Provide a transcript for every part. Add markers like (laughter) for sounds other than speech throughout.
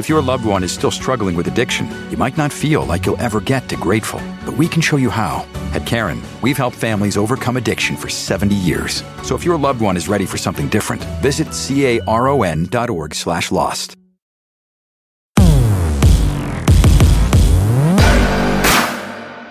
If your loved one is still struggling with addiction, you might not feel like you'll ever get to grateful, but we can show you how. At Karen, we've helped families overcome addiction for 70 years. So if your loved one is ready for something different, visit caron.org slash lost.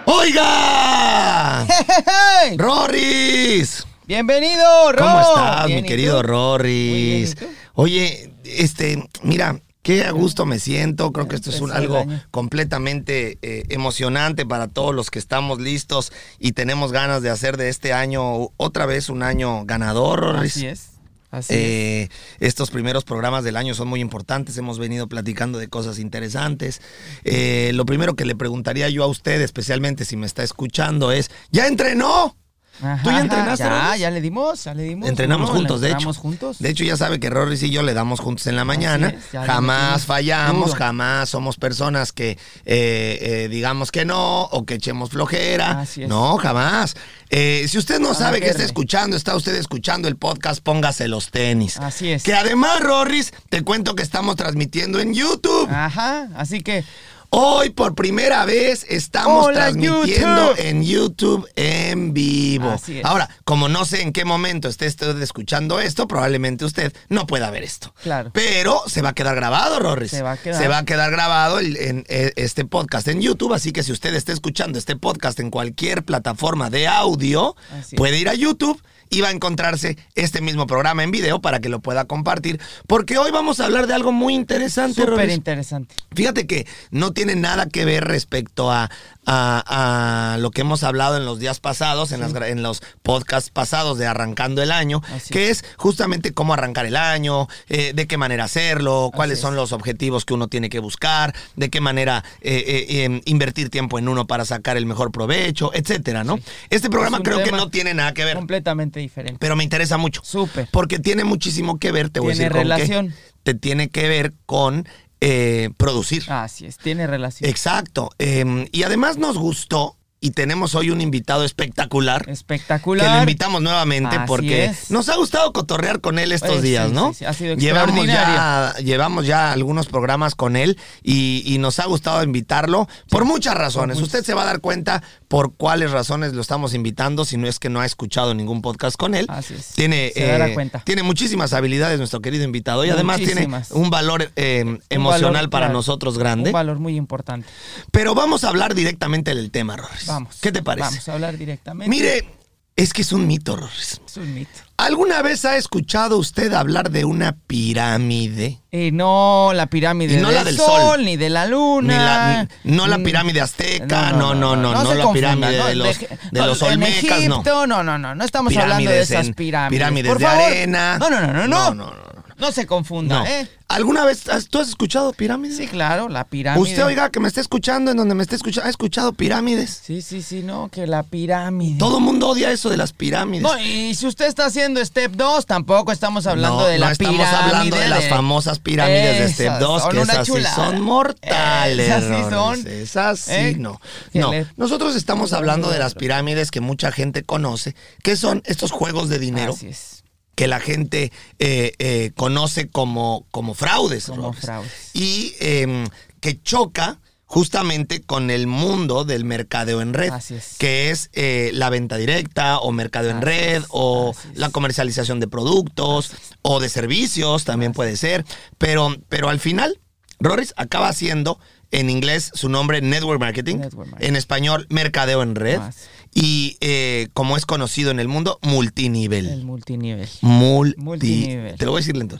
¡Oiga! ¡Hey! ¡Roris! Bienvenido, Ro. ¿Cómo estás, Bien, mi querido tú? Roris? Muy bien, ¿y tú? Oye, este, mira, qué a gusto me siento. Creo que esto es un, el algo completamente eh, emocionante para todos los que estamos listos y tenemos ganas de hacer de este año otra vez un año ganador, Roris. Así es. Así es. Eh, estos primeros programas del año son muy importantes, hemos venido platicando de cosas interesantes. Eh, lo primero que le preguntaría yo a usted, especialmente si me está escuchando, es, ¿ya entrenó? Ajá, ¿Tú ya entrenaste, Ya, ya le dimos, ya le dimos. Entrenamos ¿no? juntos, de hecho. Entrenamos juntos. De hecho, ya sabe que Roris y yo le damos juntos en la mañana. es, jamás fallamos, duro. jamás somos personas que eh, eh, digamos que no o que echemos flojera. Así es. No, jamás. Eh, si usted no sabe que está escuchando, está usted escuchando el podcast, póngase los tenis. Así es. Que además, Roris, te cuento que estamos transmitiendo en YouTube. Ajá, así que Hoy por primera vez estamos Hola, transmitiendo YouTube. en YouTube en vivo. Así es. Ahora, como no sé en qué momento esté usted escuchando esto, probablemente usted no pueda ver esto. Claro. Pero se va a quedar grabado, Rorris. Se va a quedar. Se va a quedar grabado el- en, eh, este podcast en YouTube, así que si usted está escuchando este podcast en cualquier plataforma de audio, puede ir a YouTube y va a encontrarse este mismo programa en video para que lo pueda compartir, porque hoy vamos a hablar de algo muy interesante, súper interesante. Fíjate que no tiene nada que ver respecto a, a- a lo que hemos hablado en los días pasados, en, las en los podcasts pasados de Arrancando el Año, Así que es. justamente cómo arrancar el año, eh, de qué manera hacerlo, cuáles son los objetivos que uno tiene que buscar, de qué manera eh, eh, em, invertir tiempo en uno para sacar el mejor provecho, etcétera, ¿no? Este programa Es creo que no tiene nada que ver, Completamente diferente. pero me interesa mucho. Súper. Porque tiene muchísimo que ver, te voy a Tiene decir con qué. relación. Te tiene que ver con eh, producir. Así es, tiene relación. Exacto. Eh, y además nos gustó y tenemos hoy un invitado espectacular. Espectacular. Que lo invitamos nuevamente Así porque es. nos ha gustado cotorrear con él estos Pues, días, sí, ¿no? sí, sí, ha sido llevamos ya, llevamos ya algunos programas con él y, y nos ha gustado invitarlo por muchas razones. Usted se va a dar cuenta por cuáles razones lo estamos invitando, si no es que no ha escuchado ningún podcast con él. Así es. Tiene, Se dará eh, cuenta. tiene muchísimas habilidades nuestro querido invitado y además tiene Muchísimas. un valor eh, Un emocional valor, para claro, nosotros grande. Un valor muy importante. Pero vamos a hablar directamente del tema, Rorris. Vamos. ¿Qué te parece? Vamos a hablar directamente. Mire, es que es un mito, Rorris. Es un mito. ¿Alguna vez ha escuchado usted hablar de una pirámide? Eh, no la pirámide no del, la del sol, sol. ni de la Ni luna. la- no la Mm, pirámide azteca, no, no, no, no, se la confunda, pirámide de los- de los en olmecas, no. Egipto, no, no, no, no estamos hablando de Pirámides esas en- pirámides. pirámides Por de favor. arena. No, no, no, no, no. No, no, no, se confunda, No. ¿eh? ¿Alguna vez has- tú has escuchado pirámides? Sí, claro, la pirámide. Usted, oiga, que me esté escuchando, en donde me esté escuchando, ¿ha escuchado pirámides? Sí, sí, sí, no, que la pirámide. Todo el mundo odia eso de las pirámides. No, y si usted está haciendo Step 2, tampoco estamos hablando no, de la no estamos pirámide. hablando de las famosas pirámides de Step Esas 2, son que esas sí son mortales. Esas sí son. Esas sí, ¿Eh? no. No, le- nosotros estamos hablando de las pirámides que mucha gente conoce, que son estos juegos de dinero Así es. Que la gente eh, eh, conoce como, como fraudes. Como Ronis. fraudes. Y eh, que choca justamente con el mundo del mercadeo en red, Así es. que es eh, la venta directa o mercadeo en red es, o así la comercialización de productos o de servicios, también puede ser, pero, pero al final, Roris acaba siendo en inglés su nombre Network Marketing, Network marketing. en español Mercadeo en Red Así. Y eh, como es conocido en el mundo, multinivel. El multinivel. Multi- Multinivel. Te lo voy a decir lento.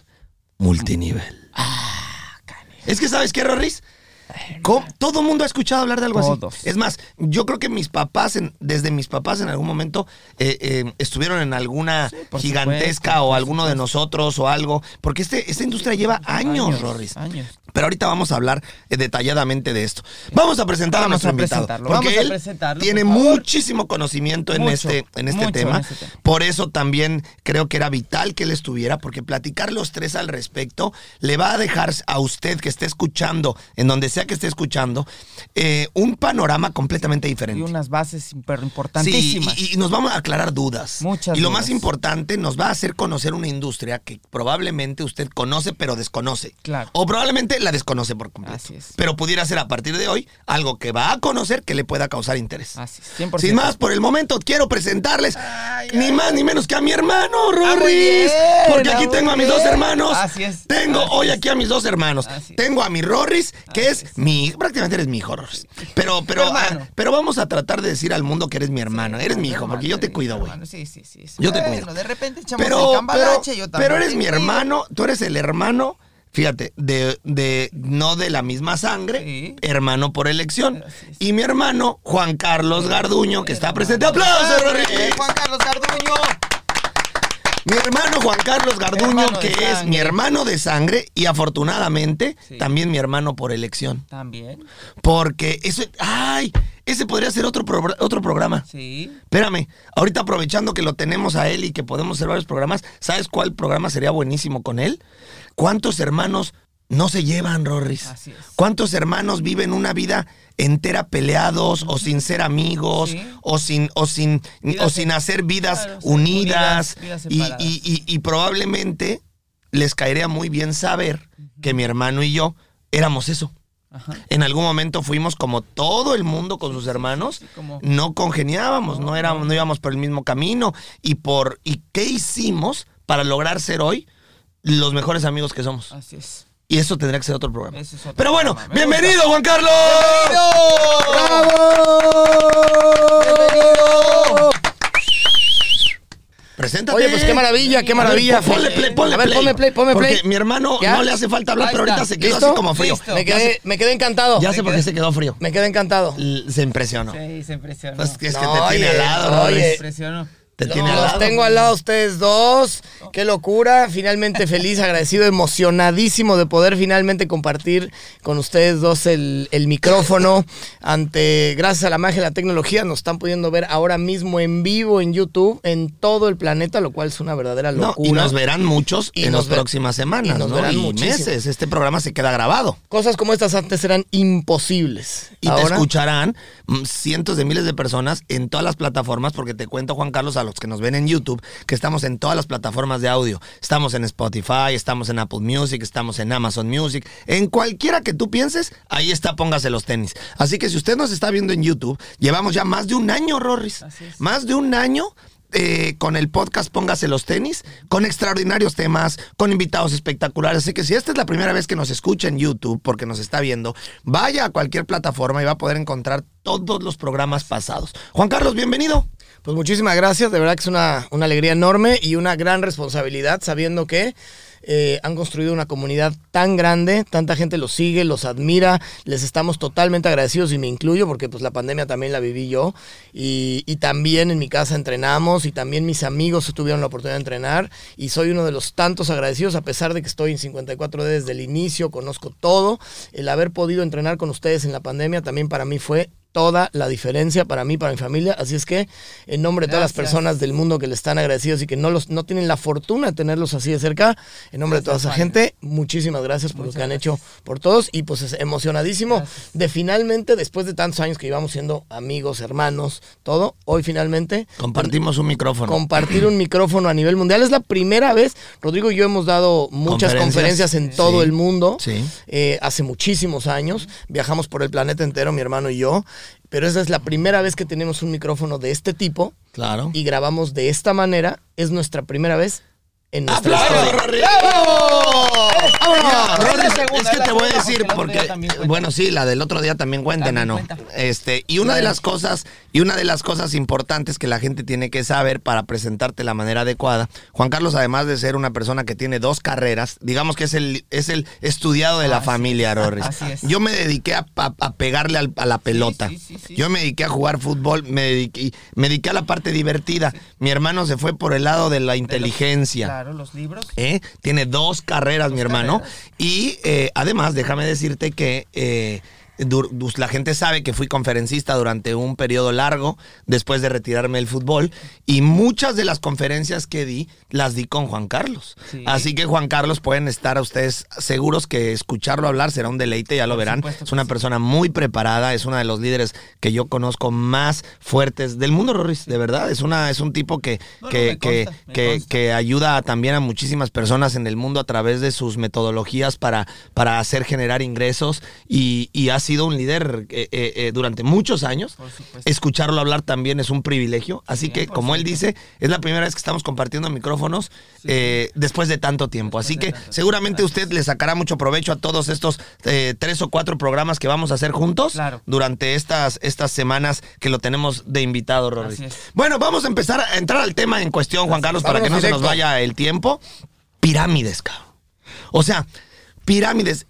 multinivel. es que, ¿sabes qué, Rorris? ¿Cómo? Todo mundo ha escuchado hablar de algo Todos. así. Es más, yo creo que mis papás, en- desde mis papás en algún momento, eh, eh, estuvieron en alguna gigantesca supuesto, o alguno de nosotros o algo. Porque este, esta industria lleva años, Rorris. Años. Pero ahorita vamos a hablar eh, detalladamente de esto. Vamos a presentar Vamos a nuestro a invitado. Porque vamos a él presentarlo, tiene por muchísimo conocimiento en este, en este tema. en este tema. Por eso también creo que era vital que él estuviera, porque platicar los tres al respecto le va a dejar a usted que esté escuchando, en donde sea que esté escuchando, eh, un panorama completamente Y diferente. unas bases Sí, importantísimas. y, y nos vamos a aclarar dudas. Muchas Y lo dudas. más importante, nos va a hacer conocer una industria que probablemente usted conoce pero desconoce. Claro. O probablemente la desconoce por completo. Así es. Pero pudiera ser a partir de hoy algo que va a conocer que le pueda causar interés. Así es, 100%. Sin más, por el momento quiero presentarles ni más ni menos que a mi hermano, Ah, Rorris. porque ah, aquí muy tengo a mis dos hermanos. Así es, Tengo así hoy aquí a mis dos hermanos. Tengo a mi Rorris, que es, es. mi. Prácticamente eres mi hijo, Rorris. Pero, pero, ah, pero vamos a tratar de decir al mundo que eres mi hermano. eres mi hijo, Hermano, porque yo te cuido, güey. Sí, sí, sí. Yo te cuido. de repente echamos el Pero, pero, cambalache, yo también pero eres mi hermano, tú eres el hermano, fíjate, de, de no de la misma sangre, Sí. hermano por elección. Y mi hermano, Juan Carlos Garduño, que está presente. ¡Aplausos! Eh, Juan Carlos Garduño. Mi hermano Juan Carlos Garduño, que es sangre. mi hermano de sangre y afortunadamente también mi hermano por elección. También. Porque eso, ¡ay! Ese podría ser otro, otro programa. Sí. Espérame, ahorita aprovechando que lo tenemos a él y que podemos hacer varios programas, ¿sabes cuál programa sería buenísimo con él? ¿Cuántos hermanos no se llevan, Rorris? Así es. ¿Cuántos hermanos viven una vida entera peleados o sin ser amigos Sí. o sin o sin Vidas o sin hacer vidas claro, unidas, unidas, vidas y, separadas. y- y- y probablemente les caería muy bien saber que mi hermano y yo éramos eso. Ajá. En algún momento fuimos como todo el mundo con sus hermanos, sí, como- no congeniábamos, no, éramos, no íbamos por el mismo camino. ¿Y por y qué hicimos para lograr ser hoy los mejores amigos que somos? Así es. Y eso tendría que ser otro programa. Es otro Pero bueno, programa, me bienvenido Juan Carlos. ¡Bravo! Preséntate. Oye, pues qué maravilla, qué A ver, maravilla. pon- Ponle play, ponle A ver, play. ponme play, ponme play. Porque mi hermano ¿Ya? no le hace falta hablar, pero ahorita se quedó ¿Listo? así como frío. Listo. Me quedé, me quedé encantado. Ya sé por qué se quedó frío. Me quedé encantado. L- Se impresionó. Sí, se impresionó. Pues que es que No, te tiene oye, al lado, oye. Se impresionó. Te tiene al Los lado. tengo al lado a ustedes dos. Qué locura. Finalmente (laughs) feliz, agradecido, emocionadísimo de poder finalmente compartir con ustedes dos el, el micrófono. Ante, gracias a la magia de la tecnología, nos están pudiendo ver ahora mismo en vivo en YouTube, en todo el planeta, lo cual es una verdadera No, locura. y nos verán muchos Y en las próximas semanas, y nos ¿no? verán y meses. Este programa se queda grabado. Cosas como estas antes eran imposibles. Y te escucharán mm, cientos de miles de personas en todas las plataformas, porque te cuento, Juan Carlos, a los que nos ven en YouTube, que estamos en todas las plataformas de audio. Estamos en Spotify, estamos en Apple Music, estamos en Amazon Music. En cualquiera que tú pienses, ahí está, póngase los tenis. Así que si usted nos está viendo en YouTube, llevamos ya más de un año, Rorris. Más de un año eh, con el podcast Póngase los tenis, con extraordinarios temas, con invitados espectaculares. Así que si esta es la primera vez que nos escucha en YouTube, porque nos está viendo, vaya a cualquier plataforma y va a poder encontrar todos los programas pasados. Juan Carlos, bienvenido. Pues muchísimas gracias, de verdad que es una, una alegría enorme y una gran responsabilidad sabiendo que eh, han construido una comunidad tan grande, tanta gente los sigue, los admira, les estamos totalmente agradecidos y me incluyo porque pues la pandemia también la viví yo y, y también en mi casa entrenamos y también mis amigos tuvieron la oportunidad de entrenar y soy uno de los tantos agradecidos a pesar de que estoy en 54D desde el inicio, conozco todo, el haber podido entrenar con ustedes en la pandemia también para mí fue toda la diferencia para mí, para mi familia. Así es que, en nombre de todas las personas del mundo que le están agradecidos y que no, los, no tienen la fortuna de tenerlos así de cerca, en nombre de toda esa gente, muchísimas gracias por lo que han hecho por todos y pues es emocionadísimo Gracias. de finalmente, después de tantos años que llevamos siendo amigos, hermanos, todo, hoy finalmente Compartimos un micrófono. compartir un micrófono a nivel mundial. Es la primera vez, Rodrigo y yo hemos dado muchas Conferencias. conferencias en todo Sí. el mundo. Sí. Eh, hace muchísimos años. Viajamos por el planeta entero, mi hermano y yo. Pero esa es la primera vez que tenemos un micrófono de este tipo Claro. y grabamos de esta manera. Es nuestra primera vez en. ¡Vámonos! Rorris segunda, es que te voy a decir porque bueno, sí, la del otro día también cuenta, Nano. Este, y una de las cosas, y una de las cosas importantes que la gente tiene que saber para presentarte de la manera adecuada, Juan Carlos, además de ser una persona que tiene dos carreras, digamos que es el, es el estudiado de la familia, Rorris. así es. Yo me dediqué a, a- a pegarle al- a la pelota. Yo me dediqué a jugar fútbol, me dediqué, me dediqué a la parte divertida. Mi hermano se fue por el lado de la inteligencia. Claro, los libros. ¿eh? Tiene dos carreras, mi hermano. carreras. Y eh, además, déjame decirte que eh, la gente sabe que fui conferencista durante un periodo largo después de retirarme del fútbol. Y muchas de las conferencias que di, las di con Juan Carlos. Sí. Así que Juan Carlos pueden estar a ustedes seguros que escucharlo hablar será un deleite, ya lo Por verán. Es una sí. persona muy preparada, es uno de los líderes que yo conozco más fuertes del mundo, Rorris, de verdad. Es, una, es un tipo que, No, que, que, consta, que- ayuda también a muchísimas personas en el mundo a través de sus metodologías para, para hacer generar ingresos y, y ha sido un líder eh, eh, eh, durante muchos años. Escucharlo hablar también es un privilegio. Así Sí, que, como él dice, es la primera vez que estamos compartiendo micrófonos después de tanto tiempo. Así que seguramente usted le sacará mucho provecho a todos estos tres o cuatro programas que vamos a hacer juntos Claro. durante estas, estas semanas que lo tenemos de invitado, Rory. Bueno, vamos a empezar a entrar al tema en cuestión, Juan Carlos, para que no se nos vaya el tiempo. Pirámides, cabrón. O sea, pirámides.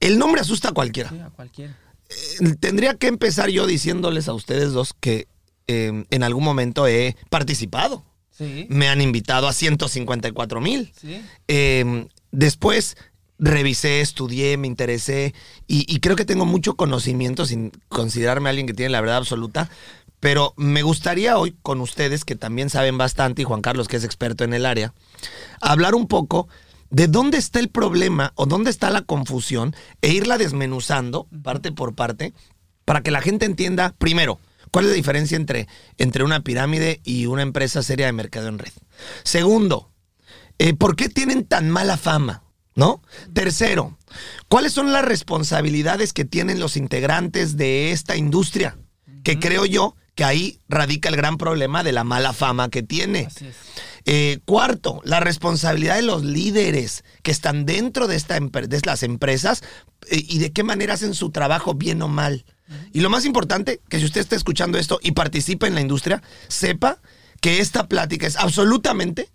El nombre asusta a cualquiera. Sí, a cualquiera. Eh, Tendría que empezar yo diciéndoles a ustedes dos que eh, en algún momento he participado. Sí. Me han invitado a 154 mil. Sí. Eh, después revisé, estudié, me interesé y, y creo que tengo mucho conocimiento sin considerarme alguien que tiene la verdad absoluta. Pero me gustaría hoy con ustedes, que también saben bastante, y Juan Carlos, que es experto en el área, hablar un poco de dónde está el problema o dónde está la confusión e irla desmenuzando parte por parte para que la gente entienda, primero, cuál es la diferencia entre, entre una pirámide y una empresa seria de mercado en red. Segundo, eh, ¿por qué tienen tan mala fama? ¿No? Tercero, ¿cuáles son las responsabilidades que tienen los integrantes de esta industria? Que creo yo que ahí radica el gran problema de la mala fama que tiene. Así es. Eh, cuarto, la responsabilidad de los líderes que están dentro de, esta de las empresas eh, y de qué manera hacen su trabajo bien o mal. Y lo más importante, que si usted está escuchando esto y participa en la industria, sepa que esta plática es absolutamente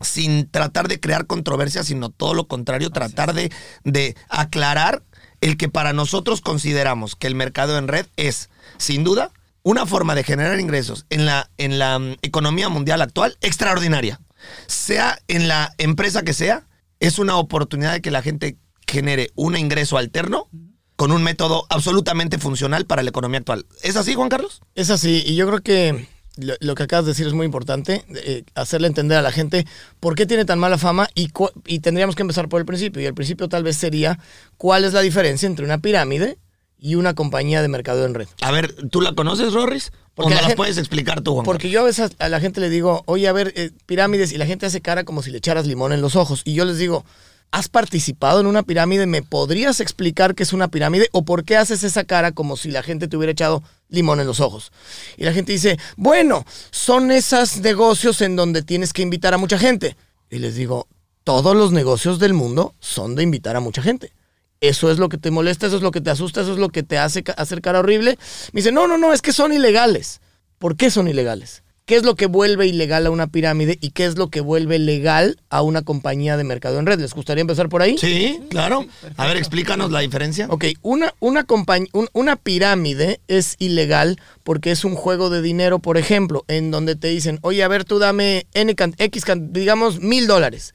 sin tratar de crear controversia, sino todo lo contrario, tratar de, de aclarar el que para nosotros consideramos que el mercado en red es, sin duda, una forma de generar ingresos en la, en la mm, economía mundial actual extraordinaria. Sea en la empresa que sea, es una oportunidad de que la gente genere un ingreso alterno con un método absolutamente funcional para la economía actual. ¿Es así, Juan Carlos? Es así, y yo creo que lo, que acabas de decir es muy importante, eh, hacerle entender a la gente por qué tiene tan mala fama y, y tendríamos que empezar por el principio. Y el principio tal vez sería cuál es la diferencia entre una pirámide y una compañía de mercado en red. A ver, ¿tú la conoces, Rorris? ¿O Porque no la las puedes explicar tú, Juan Porque yo a veces a la gente le digo, oye, a ver, eh, pirámides, y la gente hace cara como si le echaras limón en los ojos. Y yo les digo, ¿has participado en una pirámide? ¿Me podrías explicar qué es una pirámide? ¿O por qué haces esa cara como si la gente te hubiera echado limón en los ojos? Y la gente dice, bueno, son esos negocios en donde tienes que invitar a mucha gente. Y les digo, todos los negocios del mundo son de invitar a mucha gente. Eso es lo que te molesta, eso es lo que te asusta, eso es lo que te hace hacer cara horrible. Me dice, no, no, no, es que son ilegales. ¿Por qué son ilegales? ¿Qué es lo que vuelve ilegal a una pirámide y qué es lo que vuelve legal a una compañía de mercado en red? ¿Les gustaría empezar por ahí? Sí, claro. A ver, explícanos la diferencia. Ok, una, una, compañ- un- una pirámide es ilegal porque es un juego de dinero, por ejemplo, en donde te dicen, oye, a ver, tú dame N can- X, can- digamos, mil dólares.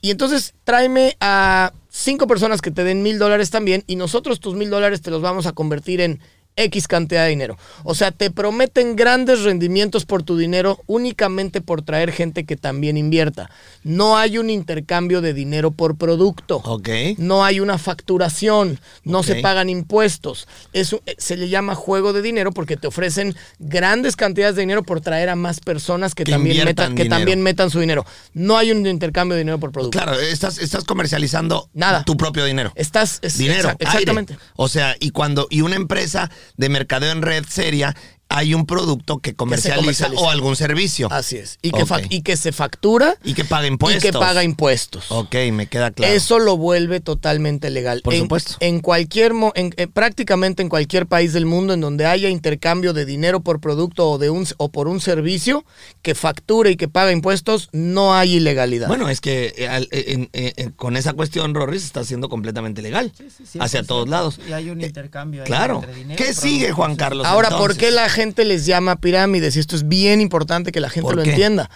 Y entonces tráeme a cinco personas que te den mil dólares también y nosotros tus mil dólares te los vamos a convertir en X cantidad de dinero. O sea, te prometen grandes rendimientos por tu dinero únicamente por traer gente que también invierta. No hay un intercambio de dinero por producto. Ok. No hay una facturación, no se pagan impuestos. Eso eh, se le llama juego de dinero porque te ofrecen grandes cantidades de dinero por traer a más personas que, Que también, metan, que también metan su dinero. No hay un intercambio de dinero por producto. Claro, estás, estás comercializando Nada. tu propio dinero. Estás es- dinero, exa- exactamente. aire. O sea, y cuando y una empresa de mercadeo en red seria hay un producto que comercializa, comercializa. o algún servicio. Así es. Y que, y que se factura Y que paga impuestos. y que paga impuestos. Ok, me queda claro. Eso lo vuelve totalmente legal. Por en, supuesto. En cualquier, mo- en- eh, prácticamente en cualquier país del mundo en donde haya intercambio de dinero por producto o de un o por un servicio que facture y que paga impuestos, no hay ilegalidad. Bueno, es que eh, al- eh, en- con esa cuestión, Rory, se está haciendo completamente legal. hacia todos lados. Y hay un Eh, intercambio ahí Claro. entre dinero, ¿Qué sigue, Juan Carlos? Ahora, ¿por qué la gente les llama pirámides? Y esto es bien importante que la gente ¿Por lo qué? entienda.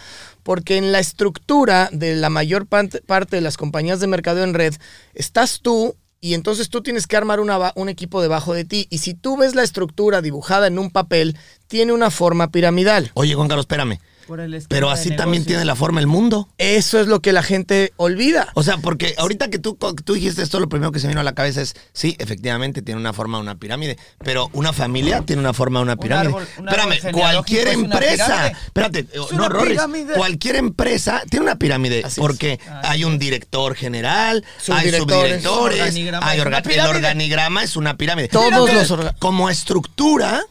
Porque en la estructura de la mayor parte, de las compañías de mercadeo en red, estás tú y entonces tú tienes que armar una un equipo debajo de ti. Y si tú ves la estructura dibujada en un papel, tiene una forma piramidal. Oye, Juan Carlos, espérame. Por el esquema Pero así también tiene la forma el mundo. Eso es lo que la gente olvida. O sea, porque ahorita que tú, tú dijiste esto, lo primero que se vino a la cabeza es, sí, efectivamente tiene una forma de una pirámide, pero una familia tiene una forma de una pirámide. árbol- un árbol Espérame, cualquier empresa, espérate, eh, Es no, Rorris, cualquier empresa tiene una pirámide Así es. porque hay un director general, hay Subdirectores. Organigrama hay orga- el organigrama es una pirámide. Todos los Como estructura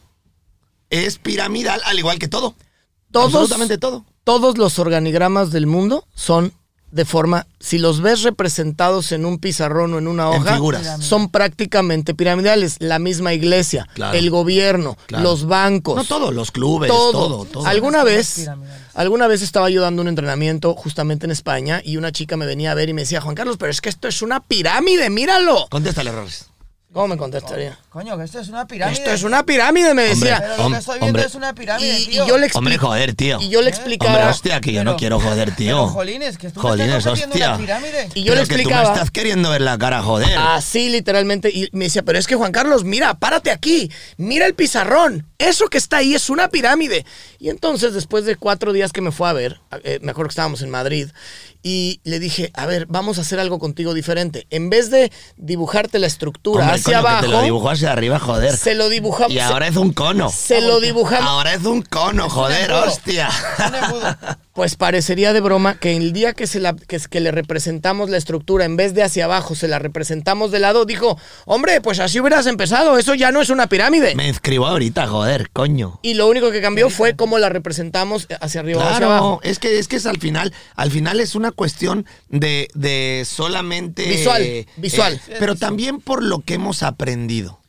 es piramidal, al igual que todo. Todos, Absolutamente todo. todos los organigramas del mundo son de forma, si los ves representados en un pizarrón o en una En hoja, figuras. son prácticamente piramidales. La misma iglesia, Claro. el gobierno, Claro. los bancos. No todos, los clubes, todo. todo, todo. Alguna vez, alguna vez estaba yo dando un entrenamiento justamente en España y una chica me venía a ver y me decía, Juan Carlos, pero es que esto es una pirámide, míralo. Contéstale, Rorris. ¿Cómo me contestaría? Coño, que esto es una pirámide. Esto es una pirámide, me Hombre, decía. Pero lo que estoy viendo hombre. es una pirámide, Y, yo le Hombre, joder, tío. y yo le ¿Eh? explicaba. Hombre, hostia, que yo no quiero joder, tío. Pero, jolines, que tú me Jolines, estás hostia. una pirámide. Y yo le Pero que tú explicaba. me estás queriendo ver la cara, joder. Así literalmente. Y me decía, pero es que Juan Carlos, mira, párate aquí. Mira el pizarrón. Eso que está ahí es una pirámide. Y entonces, después de cuatro días que me fue a ver, eh, me acuerdo que estábamos en Madrid, y le dije, a ver, vamos a hacer algo contigo diferente. En vez de dibujarte la estructura Hombre, hacia coño, que te lo abajo, dibujó hacia arriba, joder. se lo dibujamos. Y ahora es un cono. se lo dibujamos. Ahora es un cono, joder, hostia. Pues parecería de broma que el día que, se la, que, que le representamos la estructura, en vez de hacia abajo, se la representamos de lado, dijo, hombre, pues así hubieras empezado, eso ya no es una pirámide. Me inscribo ahorita, joder, coño. Y lo único que cambió fue cómo la representamos hacia arriba o hacia abajo. Claro, es que es que es al final, al final es una cuestión de, de solamente Visual, visual. pero también por lo que hemos aprendido.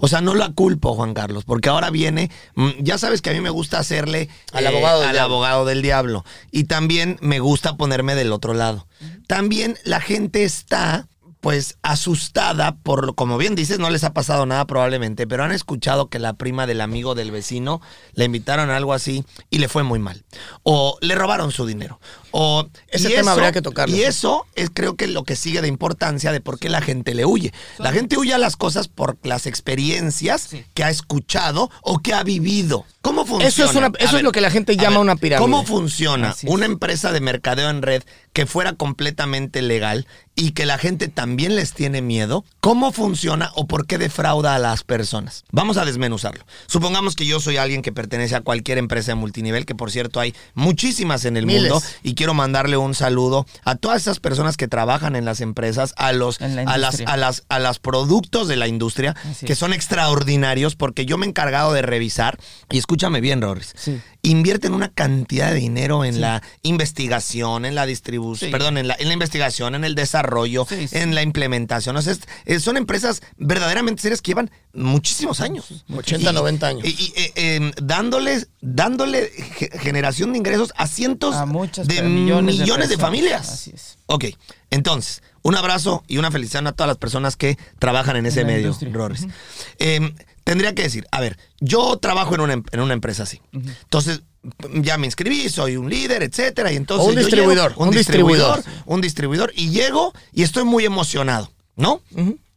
O sea, no la culpo, Juan Carlos, porque ahora viene, mm, ya sabes que a mí me gusta hacerle Al abogado del al abogado del diablo. Y también me gusta ponerme del otro lado. También la gente está pues asustada por, lo- como bien dices, no les ha pasado nada probablemente, pero han escuchado que la prima del amigo del vecino le invitaron a algo así y le fue muy mal. O le robaron su dinero. O Ese tema habría que tocarlo. Y eso es creo que lo que sigue de importancia de por qué la gente le huye. La gente huye a las cosas por las experiencias que ha escuchado o que ha vivido. ¿Cómo funciona? Eso es una- eso es lo que la gente llama una pirámide. ¿Cómo funciona una empresa de mercadeo en red que fuera completamente legal y que la gente también les tiene miedo? ¿Cómo funciona o por qué defrauda a las personas? Vamos a desmenuzarlo. Supongamos que yo soy alguien que pertenece a cualquier empresa de multinivel, que por cierto hay muchísimas en el Miles. mundo, y quiero mandarle un saludo a todas esas personas que trabajan en las empresas, a los la a las a las a los productos de la industria Así que son extraordinarios porque yo me he encargado de revisar y escúchame bien, Rorris. Sí. Invierten una cantidad de dinero en la investigación, en la distribución, Sí. perdón, en la, en la investigación, en el desarrollo, en la implementación. O sea, es- son empresas verdaderamente serias que llevan muchísimos años. 80, 90 años. Y, y, eh, em, dándole, dándole ge- generación de ingresos a cientos A muchas de millones, de, familias. Así es. Ok, entonces, un abrazo y una felicidad a todas las personas que trabajan en ese En medio. Rorris. Tendría que decir, a ver, yo trabajo en una, en una empresa así. Entonces, ya me inscribí, soy un líder, etcétera, y entonces O un yo distribuidor, llego- un distribuidor. un distribuidor, y llego y estoy muy emocionado, ¿no?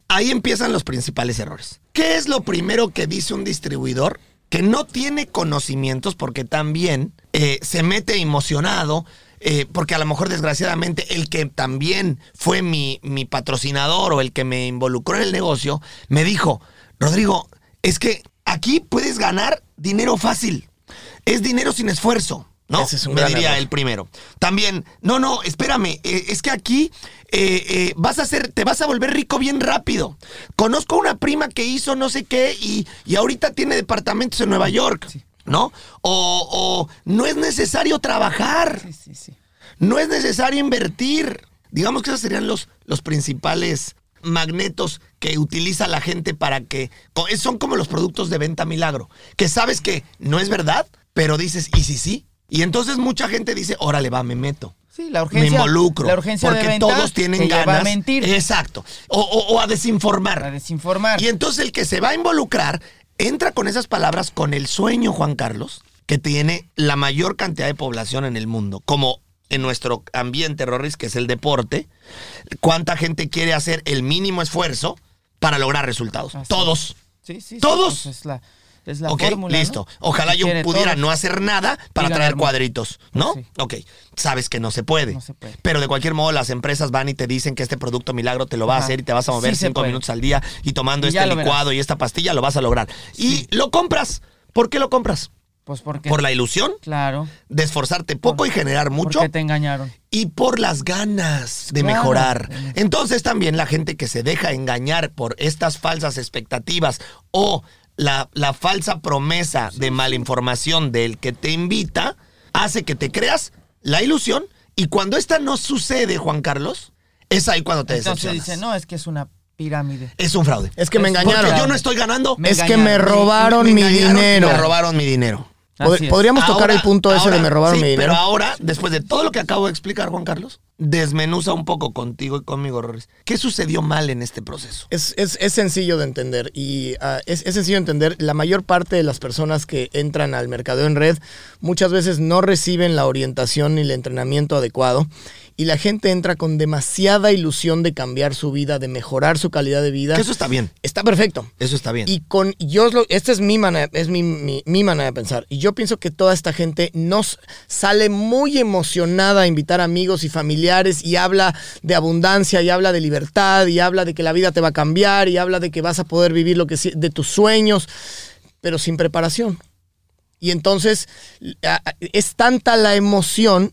Ahí empiezan los principales errores. ¿Qué es lo primero que dice un distribuidor que no tiene conocimientos porque también eh, se mete emocionado? eh, porque a lo mejor desgraciadamente el que también fue mi, mi patrocinador o el que me involucró en el negocio me dijo, Rodrigo, es que aquí puedes ganar dinero fácil. Es dinero sin esfuerzo. ¿no? Ese es un Me gran diría error. el primero. También, no, no, espérame, eh, es que aquí eh, eh, vas a hacer, te vas a volver rico bien rápido. Conozco una prima que hizo no sé qué y, y ahorita tiene departamentos en Nueva York, ¿no? O, o no es necesario trabajar. Sí, sí, sí. No es necesario invertir. Digamos que esos serían los, los principales magnetos que utiliza la gente para que... Son como los productos de venta milagro, que sabes que no es verdad, pero dices, ¿y si sí? Y entonces mucha gente dice, órale, va, me meto. Sí, la urgencia. me involucro. La urgencia porque de venta todos tienen ganas. a mentir. Exacto. O, o- o a desinformar. A desinformar. Y entonces el que se va a involucrar entra con esas palabras con el sueño, Juan Carlos, que tiene la mayor cantidad de población en el mundo, como en nuestro ambiente, Rorris, que es el deporte. ¿Cuánta gente quiere hacer el mínimo esfuerzo para lograr resultados? Así Todos. Sí, sí, sí, ¿Todos? pues es la, es la ok, fórmula, ¿no? listo. Ojalá yo pudiera todos. no hacer nada para traer cuadritos, ¿no? Sí. Ok, sabes que no se puede. No se puede. Pero de cualquier modo las empresas van y te dicen que este producto milagro te lo va a hacer y te vas a mover Sí cinco minutos al día y tomando Y este verás. licuado y esta pastilla lo vas a lograr. Y lo compras. ¿Por qué lo compras? Pues porque. Por la ilusión Claro. de esforzarte poco Por- y generar mucho Porque te engañaron. y por las ganas de Claro. mejorar. Entonces también la gente que se deja engañar por estas falsas expectativas o la, la falsa promesa de malinformación del que te invita, hace que te creas la ilusión y cuando esta no sucede, Juan Carlos, es ahí cuando te Entonces decepcionas. dice, no, es que es una pirámide. Es un fraude. Es que me Es Porque engañaron. yo no estoy ganando. Me es que me robaron Me mi dinero. Me robaron mi dinero. Pod- Así es. Podríamos tocar Ahora- el punto ese de ahora, me robaron sí, mi dinero. Pero ahora, después de todo lo que acabo de explicar, Juan Carlos, desmenuza un poco contigo y conmigo, Rorris. ¿Qué sucedió mal en este proceso? Es, es- es sencillo de entender y ah, es, es sencillo de entender. La mayor parte de las personas que entran al mercadeo en red muchas veces no reciben la orientación ni el entrenamiento adecuado y la gente entra con demasiada ilusión de cambiar su vida, de mejorar su calidad de vida. Que eso está bien. Está perfecto. Eso está bien. Y con yo esta es mi manera, es mi, mi- mi manera de pensar. Y yo pienso que toda esta gente nos sale muy emocionada a invitar amigos y familiares y habla de abundancia y habla de libertad y habla de que la vida te va a cambiar y habla de que vas a poder vivir lo que de tus sueños, pero sin preparación. Y entonces es tanta la emoción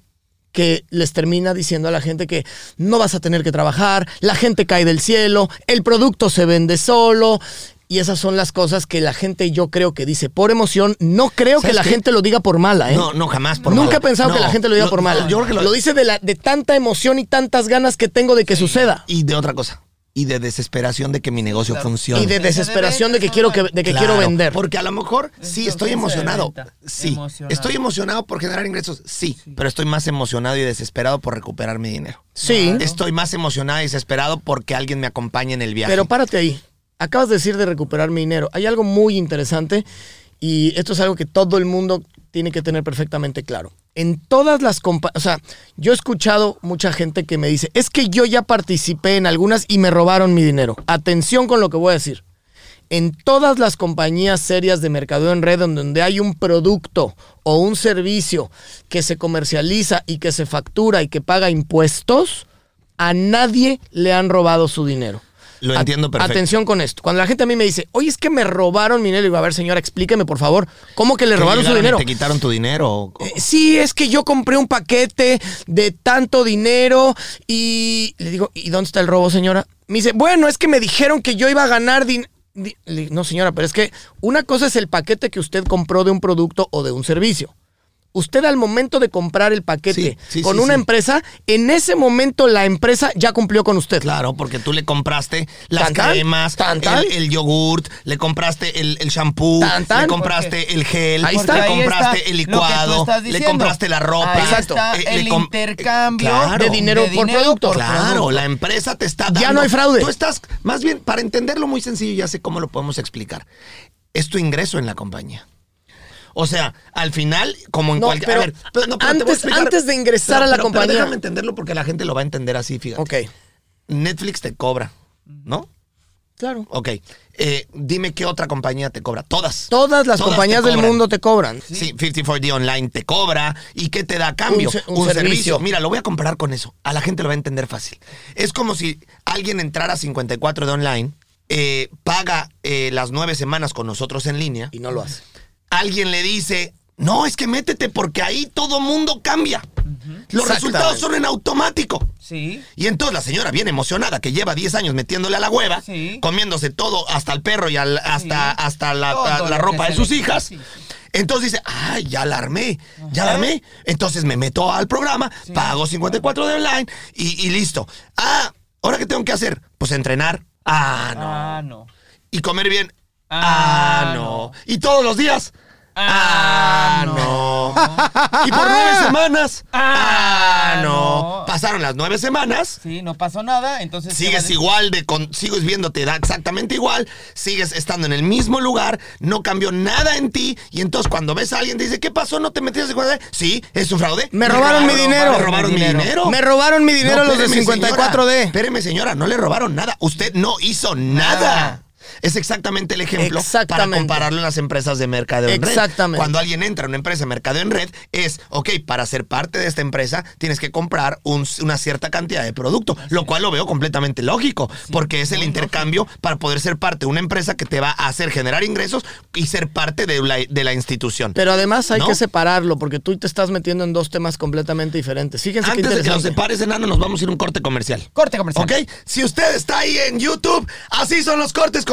que les termina diciendo a la gente que no vas a tener que trabajar, la gente cae del cielo, el producto se vende solo. Y esas son las cosas que la gente yo creo que dice por emoción. No creo que ¿Sabes la qué? gente lo diga por mala, ¿eh? No, no, jamás por Nunca mala. he pensado que la gente lo diga por mala. yo creo que lo, lo- dice de, la, de tanta emoción y tantas ganas que tengo de que suceda. Y de otra cosa. Y de desesperación de que mi negocio funcione. Y de desesperación de que quiero, que, de que Claro, quiero vender. Porque a lo mejor sí estoy emocionado. Sí. Emocionado. Estoy emocionado por generar ingresos. Sí, Pero estoy más emocionado y desesperado por recuperar mi dinero. Sí, Estoy más emocionado y desesperado porque alguien me acompañe en el viaje. pero párate ahí. Acabas de decir de recuperar mi dinero. Hay algo muy interesante y esto es algo que todo el mundo tiene que tener perfectamente claro. En todas las compañías, o sea, yo he escuchado mucha gente que me dice, es que yo ya participé en algunas y me robaron mi dinero. Atención con lo que voy a decir. En todas las compañías serias de mercadeo en red donde hay un producto o un servicio que se comercializa y que se factura y que paga impuestos, a nadie le han robado su dinero. Lo entiendo perfecto. Atención con esto. Cuando la gente a mí me dice, oye, es que me robaron mi dinero, le digo, a ver, señora, explíqueme, por favor, ¿cómo que le robaron su y dinero? ¿Te quitaron tu dinero? Eh, sí, es que yo compré un paquete de tanto dinero y le digo, ¿y dónde está el robo, señora? Me dice, bueno, es que me dijeron que yo iba a ganar dinero. No, señora, pero es que una cosa es el paquete que usted compró de un producto o de un servicio. Usted al momento de comprar el paquete Sí, sí, con sí, una empresa, en ese momento la empresa ya cumplió con usted. Claro, porque tú le compraste las Tan, cremas, tan, tan. El, el yogurt, le compraste el, el shampoo, le compraste el gel, Ahí le compraste está el licuado, le compraste la ropa. Ahí Exacto. está Eh, le el intercambio Claro. de dinero por producto. Claro, producto. la empresa te está dando. Ya no hay fraude. Tú estás, más bien, para entenderlo muy sencillo, ya sé cómo lo podemos explicar. Es tu ingreso en la compañía. O sea, al final, como en No, cualquier. pero a ver, pero no, pero antes- de ingresar a la compañía. déjame entenderlo porque la gente lo va a entender así, fíjate. Ok, Netflix te cobra, ¿no? claro. Ok. Eh, dime qué otra compañía te cobra. Todas. Todas las Todas compañías del mundo te cobran. Sí, 54D Online te cobra. ¿Y qué te da a cambio? Un se- un servicio. Mira, lo voy a comparar con eso. A la gente lo va a entender fácil. Es como si alguien entrara a 54 de online, eh, paga eh, las nueve semanas con nosotros en línea, Y no lo hace. Alguien le dice, No, es que métete porque ahí todo mundo cambia. Los resultados son en automático. Sí. Y entonces la señora bien emocionada, que lleva 10 años metiéndole a la hueva, Sí. comiéndose todo, hasta el perro y al- hasta, Sí. hasta la, ropa de sus le- hijas. sí. Entonces dice, ay, ya la armé, ya la armé. Entonces me meto al programa, pago 54 de online y, y listo. Ah, ¿ahora qué tengo que hacer? Pues entrenar. Ah, no. Ah, no. Y comer bien. Ah, Ah, no. Y todos los días. Ah, Ah, no. Y por nueve semanas. Ah, Ah, no. no. Pasaron las nueve semanas. Sí, no pasó nada, entonces... ¿qué va a Sigues igual de con, sigues viéndote da exactamente igual, sigues estando en el mismo lugar, no cambió nada en ti y entonces cuando ves a alguien te dice, ¿qué pasó? ¿No te metiste en Sí, es un fraude. Me robaron mi dinero. Me robaron mi dinero. dinero. Me robaron mi dinero los de espéreme, 54D. señora. Espéreme, señora, no le robaron nada. Usted no hizo nada. Nada. Es exactamente el ejemplo Exactamente. para compararlo en las empresas de mercadeo en red. Exactamente. Cuando alguien entra a una empresa de mercadeo en red, es, ok, para ser parte de esta empresa tienes que comprar un- una cierta cantidad de producto, lo cual lo veo completamente lógico, porque es el intercambio para poder ser parte de una empresa que te va a hacer generar ingresos y ser parte de la, de la institución. Pero además hay ¿No? que separarlo porque tú te estás metiendo en dos temas completamente diferentes. Fíjense qué Antes de que nos separes, enano, nos vamos a ir a un corte comercial. Corte comercial. ¿Ok? Si usted está ahí en YouTube, así son los cortes comerciales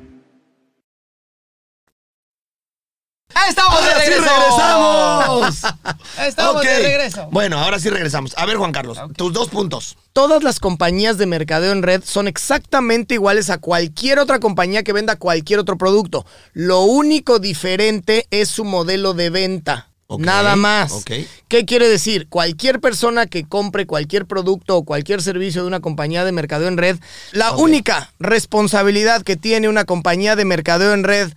¡Estamos de ¡Ahora sí regreso! regresamos! Estamos de regreso. Bueno, ahora sí regresamos. A ver, Juan Carlos, tus dos puntos. Todas las compañías de mercadeo en red son exactamente iguales a cualquier otra compañía que venda cualquier otro producto. Lo único diferente es su modelo de venta. Nada más. ¿Qué quiere decir? Cualquier persona que compre cualquier producto o cualquier servicio de una compañía de mercadeo en red, la única responsabilidad que tiene una compañía de mercadeo en red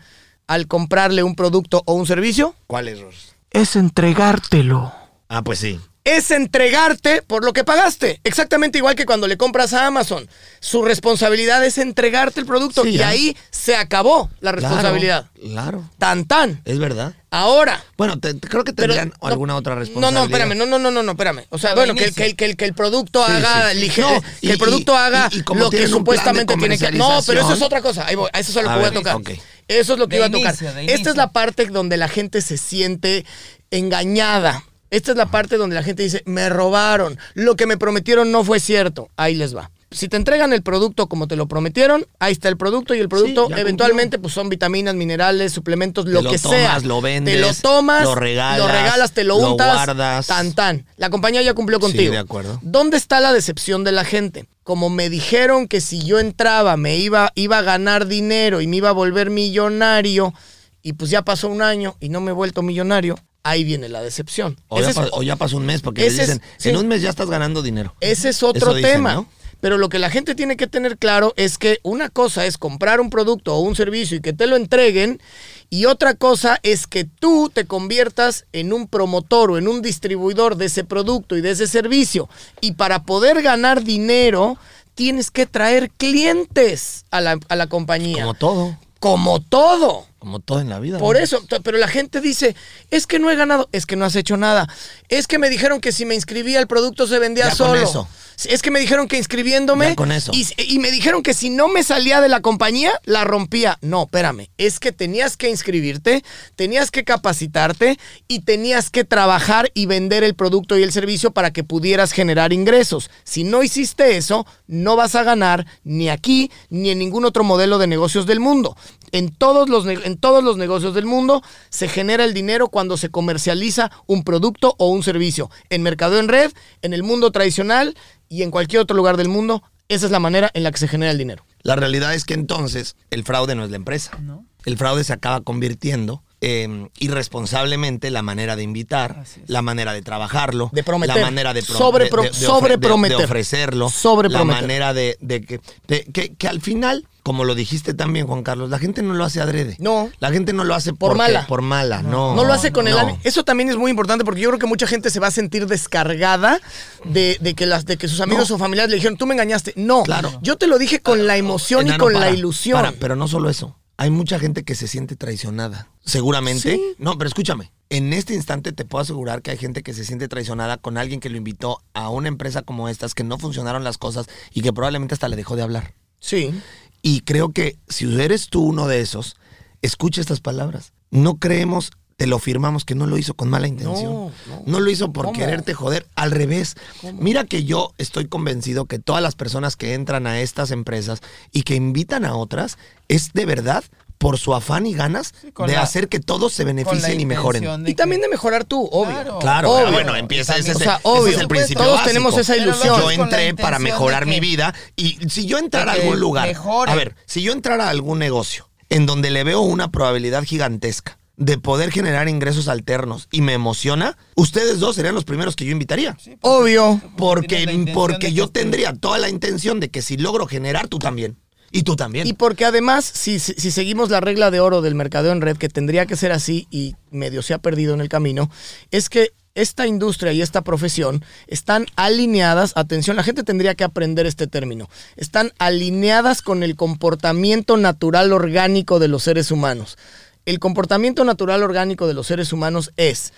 al comprarle un producto o un servicio ¿Cuál es, Ros? es entregártelo. Ah, pues sí. es entregarte por lo que pagaste. Exactamente igual que cuando le compras a Amazon. Su responsabilidad es entregarte el producto Sí, y ya. ahí se acabó la responsabilidad. Claro. Tan tan. Es verdad. Ahora. Bueno, te- te- creo que Pero tendrían no- alguna otra No, responsabilidad. no, espérame, no, no, no, no, no, espérame. O sea, A bueno, que, el- que, el- que el- que el producto Sí, haga sí. ligero, No, que y- el producto y- haga y- y como lo que supuestamente tiene que. No, pero eso es otra cosa. Ahí voy, eso es a lo A que voy a tocar. ok. Eso es lo que De iba a tocar. inicio, Esta es la parte donde la gente se siente engañada. Esta es la parte donde la gente dice, me robaron, lo que me prometieron no fue cierto. Ahí les va. Si te entregan el producto como te lo prometieron, ahí está el producto y el producto eventualmente pues son vitaminas, minerales, suplementos, lo Te lo que tomas, sea. lo vendes, te lo tomas, lo regalas, lo regalas, te lo lo untas, guardas. tan tan. La compañía ya cumplió Sí, contigo. de acuerdo. ¿Dónde está la decepción de la gente? Como me dijeron que si yo entraba me iba, iba a ganar dinero y me iba a volver millonario, y pues ya pasó un año y no me he vuelto millonario, ahí viene la decepción. O, ya, es- pa- o ya pasó un mes, porque es- dicen, sí. en un mes ya estás ganando dinero. ese es otro Eso dicen, tema. ¿no? Pero lo que la gente tiene que tener claro es que una cosa es comprar un producto o un servicio y que te lo entreguen y otra cosa es que tú te conviertas en un promotor o en un distribuidor de ese producto y de ese servicio. Y para poder ganar dinero tienes que traer clientes a la, a la compañía. Como todo. Como todo. Como todo en la vida. Por ¿no? eso, pero la gente dice, es que no he ganado, es que no has hecho nada. Es que me dijeron que si me inscribía el producto se vendía Ya con solo. eso. Es que me dijeron que inscribiéndome Ya con eso. Y, y me dijeron que si no me salía de la compañía, la rompía. No, espérame, es que tenías que inscribirte, tenías que capacitarte y tenías que trabajar y vender el producto y el servicio para que pudieras generar ingresos. Si no hiciste eso, no vas a ganar ni aquí ni en ningún otro modelo de negocios del mundo. En todos los, en todos los negocios del mundo se genera el dinero cuando se comercializa un producto o un servicio. En mercado en red, en el mundo tradicional y en cualquier otro lugar del mundo, esa es la manera en la que se genera el dinero. La realidad es que entonces el fraude no es la empresa. El fraude se acaba convirtiendo eh, irresponsablemente la manera de invitar, la manera de trabajarlo, De prometer. la manera de, pro- Sobre de- pro- de- de ofre- sobre de- de prometer. ofrecerlo, Sobre la prometer. manera de, de que, de- que, que al final, como lo dijiste también, Juan Carlos, la gente no lo hace adrede. No. La gente no lo hace Por porque- mala. Por mala, no. No lo hace con el ánimo. Eso también es muy importante porque yo creo que mucha gente se va a sentir descargada de, de que, las, de que sus amigos o familiares le dijeron, tú me engañaste. No, Claro. yo te lo dije con la emoción y con para, la ilusión. para, pero no solo eso. Hay mucha gente que se siente traicionada. Seguramente. Sí. No, pero escúchame. En este instante te puedo asegurar que hay gente que se siente traicionada con alguien que lo invitó a una empresa como estas, que no funcionaron las cosas y que probablemente hasta le dejó de hablar. Sí. Y creo que si eres tú uno de esos, escucha estas palabras. No creemos, te lo firmamos que no lo hizo con mala intención. No, no. No lo hizo por ¿Cómo? quererte joder. Al revés. Mira que yo estoy convencido que todas las personas que entran a estas empresas y que invitan a otras es de verdad por su afán y ganas de la- hacer que todos se beneficien y mejoren. Y también de mejorar tú, obvio. Claro. Claro, Obvio. bueno, empieza ese, O es el- sea, ese obvio. es el principio Todos básico. tenemos esa ilusión. Yo entré para mejorar mi vida y si yo entrara a algún lugar, mejore. a ver, si yo entrara a algún negocio en donde le veo una probabilidad gigantesca de poder generar ingresos alternos y me emociona, ustedes dos serían los primeros que yo invitaría. Obvio. Porque, porque yo tendría toda la intención de que si logro generar, tú también. Y tú también. Y porque además, si, seguimos la regla de oro del mercadeo en red, que tendría que ser así y medio se ha perdido en el camino, es que esta industria y esta profesión están alineadas, atención, la gente tendría que aprender este término, están alineadas con el comportamiento natural orgánico de los seres humanos. El comportamiento natural orgánico de los seres humanos es,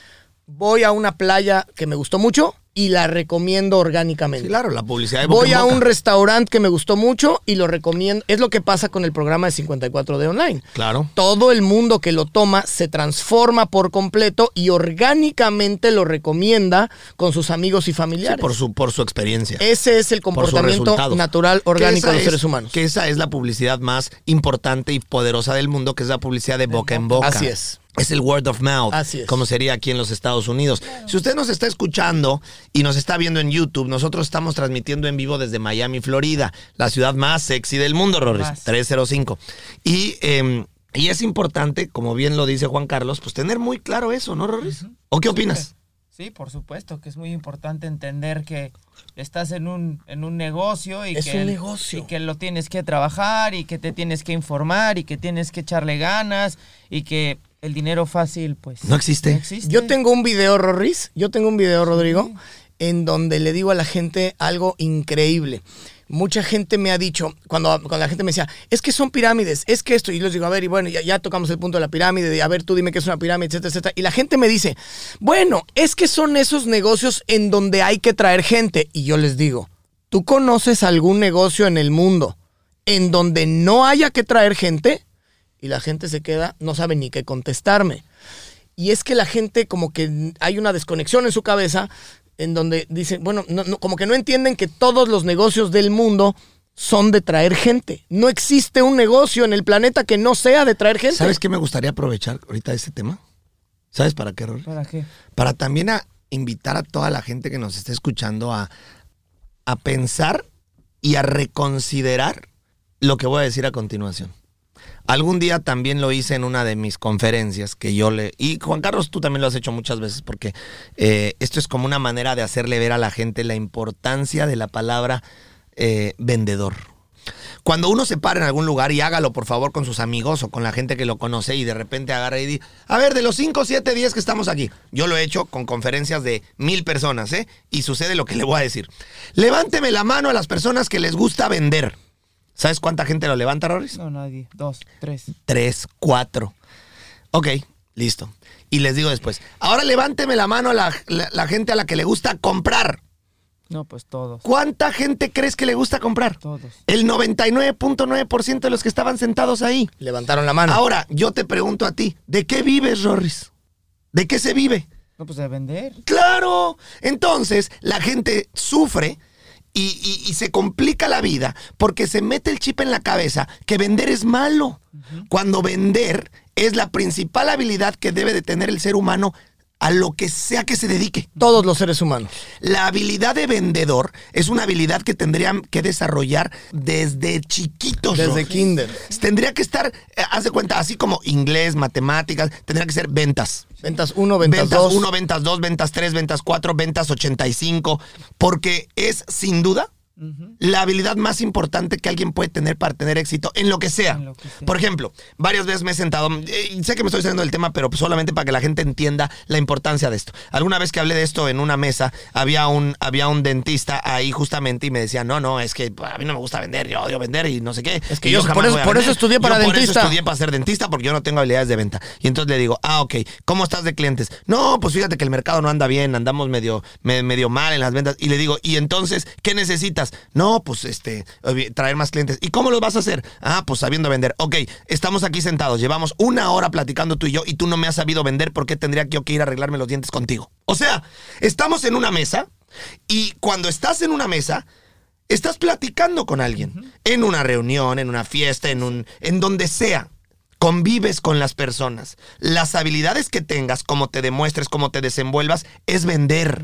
voy a una playa que me gustó mucho y la recomiendo orgánicamente. Sí, claro, la publicidad de boca Voy en a boca. un restaurante que me gustó mucho y lo recomiendo. Es lo que pasa con el programa de 54 de online. Claro. Todo el mundo que lo toma se transforma por completo y orgánicamente lo recomienda con sus amigos y Sí, familiares. por su, por su experiencia. Ese es el comportamiento natural orgánico de los es- seres humanos. Que esa es la publicidad más importante y poderosa del mundo, que es la publicidad de boca en boca. Así es. Es el word of mouth, Así es. como sería aquí en los Estados Unidos. Si usted nos está escuchando y nos está viendo en YouTube, nosotros estamos transmitiendo en vivo desde Miami, Florida, la ciudad más sexy del mundo, Rorris, Más. 305. Y, eh, y es importante, como bien lo dice Juan Carlos, pues tener muy claro eso, ¿no, Rorris? ¿O qué opinas? Sí, por supuesto, que es muy importante entender que estás en un, en un negocio y Es que, un negocio. y que lo tienes que trabajar y que te tienes que informar y que tienes que echarle ganas y que el dinero fácil pues No existe. no existe. Yo tengo un video, Rorris, yo tengo un video, Rodrigo, en donde le digo a la gente algo increíble. Mucha gente me ha dicho, cuando, cuando la gente me decía, es que son pirámides, es que esto, y les digo, a ver, y bueno, ya, ya tocamos el punto de la pirámide, de, a ver, tú dime qué es una pirámide, etcétera, etcétera. Y la gente me dice, bueno, es que son esos negocios en donde hay que traer gente. Y yo les digo, ¿tú conoces algún negocio en el mundo en donde no haya que traer gente? Y la gente se queda, no sabe ni qué contestarme. Y es que la gente como que hay una desconexión en su cabeza en donde dicen, bueno, no- no, como que no entienden que todos los negocios del mundo son de traer gente. No existe un negocio en el planeta que no sea de traer gente. ¿Sabes qué me gustaría aprovechar ahorita de este tema? ¿Sabes para qué, Rory? ¿Para qué? Para también a invitar a toda la gente que nos esté escuchando a, a pensar y a reconsiderar lo que voy a decir a continuación. Algún día también lo hice en una de mis conferencias que yo le... Y Juan Carlos, tú también lo has hecho muchas veces porque eh, esto es como una manera de hacerle ver a la gente la importancia de la palabra eh, vendedor. Cuando uno se para en algún lugar y hágalo por favor con sus amigos o con la gente que lo conoce y de repente agarra y dice, a ver, de los 5, 7, 10 que estamos aquí, yo lo he hecho con conferencias de mil personas, ¿eh? Y sucede lo que le voy a decir. Levánteme la mano a las personas que les gusta vender. ¿Sabes cuánta gente lo levanta, Roris? No, nadie. Dos, tres. Tres, cuatro. Ok, listo. Y les digo después, ahora levánteme la mano a la, la- la gente a la que le gusta comprar. No, pues todos. ¿Cuánta gente crees que le gusta comprar? Todos. El 99.9% de los que estaban sentados ahí. Levantaron la mano. Ahora, yo te pregunto a ti, ¿de qué vives, Rorris? ¿De qué se vive? No, pues de vender. Claro. Entonces, la gente sufre y, y- y se complica la vida porque se mete el chip en la cabeza que vender es malo. Cuando vender es la principal habilidad que debe de tener el ser humano a lo que sea que se dedique. Todos los seres humanos. La habilidad de vendedor es una habilidad que tendrían que desarrollar desde chiquitos. Desde kinder. Tendría que estar, eh, haz de cuenta, así como inglés, matemáticas, tendría que ser ventas. Ventas 1, ventas Ventas 2. 1, ventas 2, ventas 3, ventas 4, ventas 85, porque es sin duda la habilidad más importante que alguien puede tener para tener éxito en lo que sea. Por ejemplo, varias veces me he sentado, eh, sé que me estoy saliendo del tema, pero solamente para que la gente entienda la importancia de esto. Alguna vez que hablé de esto en una mesa, había un, había un dentista ahí justamente y me decía, no, no, es que a mí no me gusta vender, yo odio vender y no sé qué. Es que yo- jamás por eso- voy a por eso estudié para Yo Por dentista. eso estudié para ser dentista porque yo no tengo habilidades de venta. Y entonces le digo, ah, ok, ¿cómo estás de clientes? No, pues fíjate que el mercado no anda bien, andamos medio, me- medio mal en las ventas. Y le digo, ¿y entonces qué necesitas? No, pues este, traer más clientes. ¿Y cómo lo vas a hacer? Ah, pues sabiendo vender. Ok, estamos aquí sentados, llevamos una hora platicando tú y yo y tú no me has sabido vender, ¿por qué tendría yo que ir a arreglarme los dientes contigo? O sea, estamos en una mesa y cuando estás en una mesa, estás platicando con alguien. En una reunión, en una fiesta, en un. en donde sea. Convives con las personas. Las habilidades que tengas, como te demuestres, como te desenvuelvas, es vender.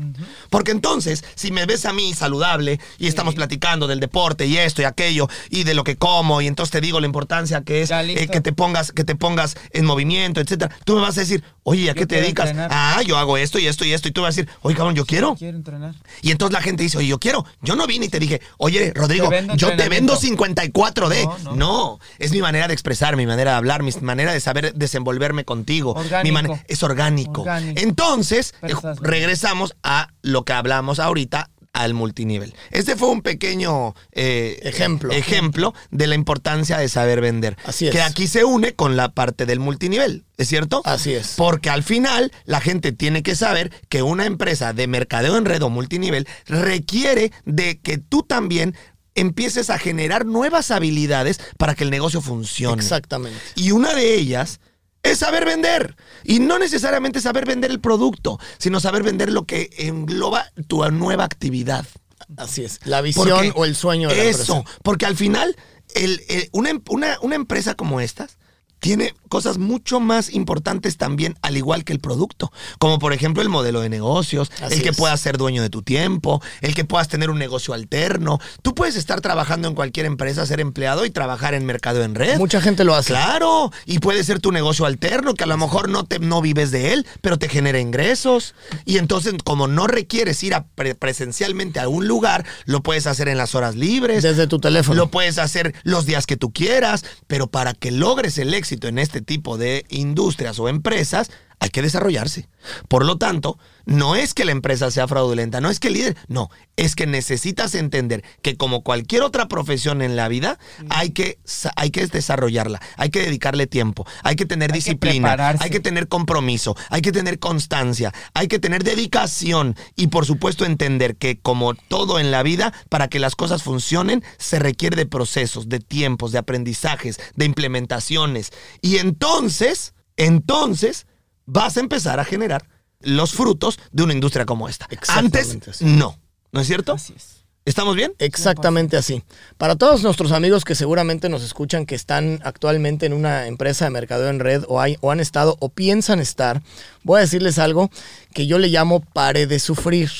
Porque entonces, si me ves a mí saludable y estamos platicando del deporte y esto y aquello y de lo que como, y entonces te digo la importancia que es eh, que te pongas, que te pongas en movimiento, etcétera, tú me vas a decir, oye, ¿a Yo qué te dedicas? entrenar. Ah, yo hago esto y esto y esto. Y tú vas a decir, oye, cabrón, yo quiero. Quiero entrenar. Y entonces la gente dice, oye, yo quiero. Yo no vine y te dije, oye, Rodrigo, Te yo te vendo entrenamiento. 54D. No, No, no. es mi manera de expresar, mi manera de hablar, mi manera de saber desenvolverme contigo. Orgánico. Mi mane- es orgánico. Orgánico. Entonces, eh, regresamos a lo que hablamos ahorita al multinivel. Este fue un pequeño eh, Ejemplo. ejemplo de la importancia de saber vender. Así es. Que aquí se une con la parte del multinivel, ¿es cierto? Así es. Porque al final la gente tiene que saber que una empresa de mercadeo en red o multinivel requiere de que tú también empieces a generar nuevas habilidades para que el negocio funcione. Exactamente. Y una de ellas es saber vender. Y no necesariamente saber vender el producto, sino saber vender lo que engloba tu nueva actividad. Así es. La visión Porque o el sueño de la Eso, empresa. porque al final, el- el- una, una- una empresa como estas tiene cosas mucho más importantes también, al igual que el producto. Como por ejemplo el modelo de negocios, Así el que es. puedas ser dueño de tu tiempo, el que puedas tener un negocio alterno. Tú puedes estar trabajando en cualquier empresa, ser empleado y trabajar en mercado en red. Mucha gente lo hace. Claro, y puede ser tu negocio alterno, que a lo mejor no, te, no vives de él, pero te genera ingresos. Y entonces, como no requieres ir a pre- presencialmente a un lugar, lo puedes hacer en las horas libres. Desde tu teléfono. Lo puedes hacer los días que tú quieras, pero para que logres el éxito en este tipo de industrias o empresas, hay que desarrollarse. Por lo tanto, no es que la empresa sea fraudulenta, no es que el líder, no, es que necesitas entender que como cualquier otra profesión en la vida, hay que, hay que desarrollarla, hay que dedicarle tiempo, hay que tener Hay disciplina, hay que tener compromiso, hay que tener constancia, hay que tener dedicación y por supuesto entender que como todo en la vida, para que las cosas funcionen, se requiere de procesos, de tiempos, de aprendizajes, de implementaciones. Y entonces, entonces vas a empezar a generar los frutos de una industria como esta. Antes, así. no. ¿No es cierto? Así es. ¿Estamos bien? Exactamente así. Para todos nuestros amigos que seguramente nos escuchan, que están actualmente en una empresa de mercadeo en red o, hay, o han estado o piensan estar, voy a decirles algo que yo le llamo pare de sufrir.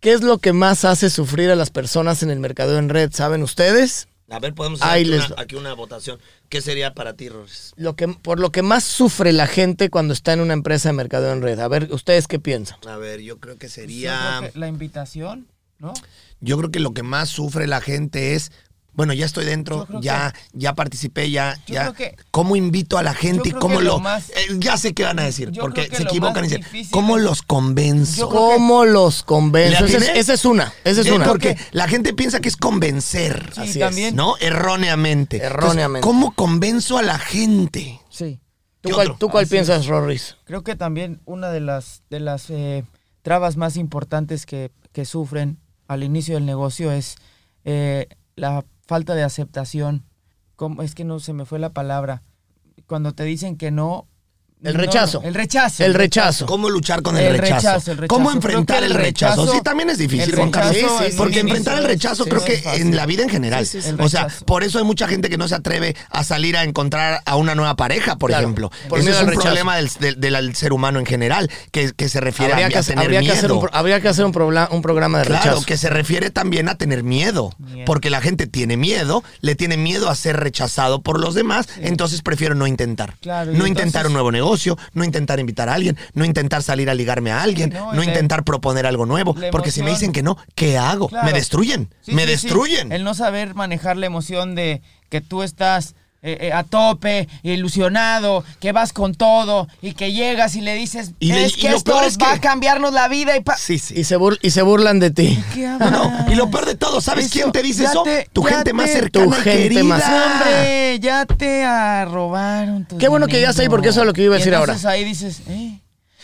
¿Qué es lo que más hace sufrir a las personas en el mercadeo en red? ¿Saben ustedes? A ver, podemos hacer aquí, les una, va. aquí una votación. ¿Qué sería para ti, Roris? Lo que, por lo que más sufre la gente cuando está en una empresa de mercadeo en red. A ver, ¿ustedes qué piensan? A ver, yo creo que Yo sería... creo que la invitación, ¿no? Yo creo que lo que más sufre la gente es, bueno, ya estoy dentro, ya, ya participé, ya, ya. que- ¿Cómo invito a la gente y cómo lo, lo más- eh, ya sé qué van a decir, porque se equivocan y dicen, difícil ¿cómo es- los convenzo? ¿Cómo los convenzo? ¿Le Esa es, esa es una, esa es Eh, una. Porque la gente piensa que es convencer. Sí, Así es. también. ¿No? Erróneamente. Erróneamente. Entonces, ¿Cómo convenzo a la gente? Sí. ¿Tú ¿Qué cuál, tú cuál piensas, Rorris? Creo que también una de las, de las eh, trabas más importantes que, que sufren al inicio del negocio es eh, la falta de aceptación. ¿Cómo? Es que no se me fue la palabra. Cuando te dicen que no. El rechazo. no, el rechazo. El rechazo. ¿Cómo luchar con el, El rechazo? rechazo, el rechazo. ¿Cómo enfrentar el el rechazo? rechazo- Sí, también es difícil, Juan Carlos. Porque enfrentar el rechazo sí, creo que en la vida en general. Sí, sí, sí. El O sea, por eso hay mucha gente que no se atreve a salir a encontrar a una nueva pareja, por Claro, ejemplo. por Ese miedo es un rechazo. problema del, del- del ser humano en general, que, que se refiere Habría a, que, a tener habría que miedo. hacer un, pro- habría que hacer un, probla- un programa de Claro, rechazo. que se refiere también a tener miedo, Miedo. porque la gente tiene miedo, le tiene miedo a ser rechazado por los demás, entonces prefiero no intentar. Claro, no intentar un nuevo negocio, no intentar invitar a alguien, no intentar salir a ligarme a alguien, no, intentar proponer algo nuevo, porque si me dicen que no, ¿qué hago? Claro. Me destruyen, Sí, me sí, sí. destruyen. El no saber manejar la emoción de que tú estás eh, eh, a tope, ilusionado, que vas con todo y que llegas y le dices, Y de- es y que lo esto peor es va que- a cambiarnos la vida y pa-". Sí, sí. Y se, bur- y se burlan de ti. ¿Qué No, no, hablas? y lo peor de todo, ¿sabes Eso, quién te dice eso? te- tu gente más cercana tu gente querida. más- Hombre, ya te robaron tu Qué bueno que ya está ahí, porque eso es lo que iba a decir ahora. ahí dices, eh,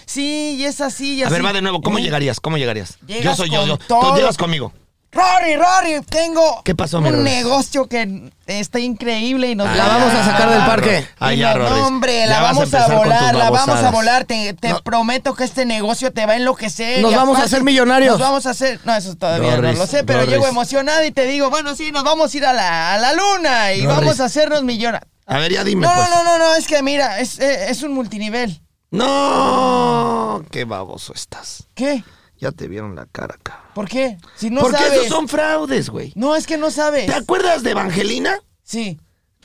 sí, y es así, y A ver, así. va de nuevo, ¿cómo ¿Eh? llegarías? ¿Cómo llegarías? Yo soy yo, yo. todo. Tú llegas conmigo. Rory, Rory, tengo ¿Qué pasó, mi un Rory? negocio que está increíble y nos La vamos a sacar del parque. Ah, Y ya, no, no, hombre, Ya la vas a vamos a, empezar con tus volar, la vamos a babosadas. volar. Te, te No. prometo que este negocio te va a enloquecer. Nos y vamos a hacer millonarios. Nos vamos a hacer. No, eso todavía no lo sé, pero Rorris. llego emocionado y te digo, bueno, sí, nos vamos a ir a la, a la luna y Rorris. vamos a hacernos millonarios. A ver, ya dime, No, pues. no, no, no, no, es que mira, es, eh, es un multinivel. No, qué baboso estás. ¿Qué? Ya te vieron la cara, cabrón. ¿Por qué? Si no Porque esos son fraudes, güey. No, es que no sabes. ¿Te acuerdas de Evangelina? Sí,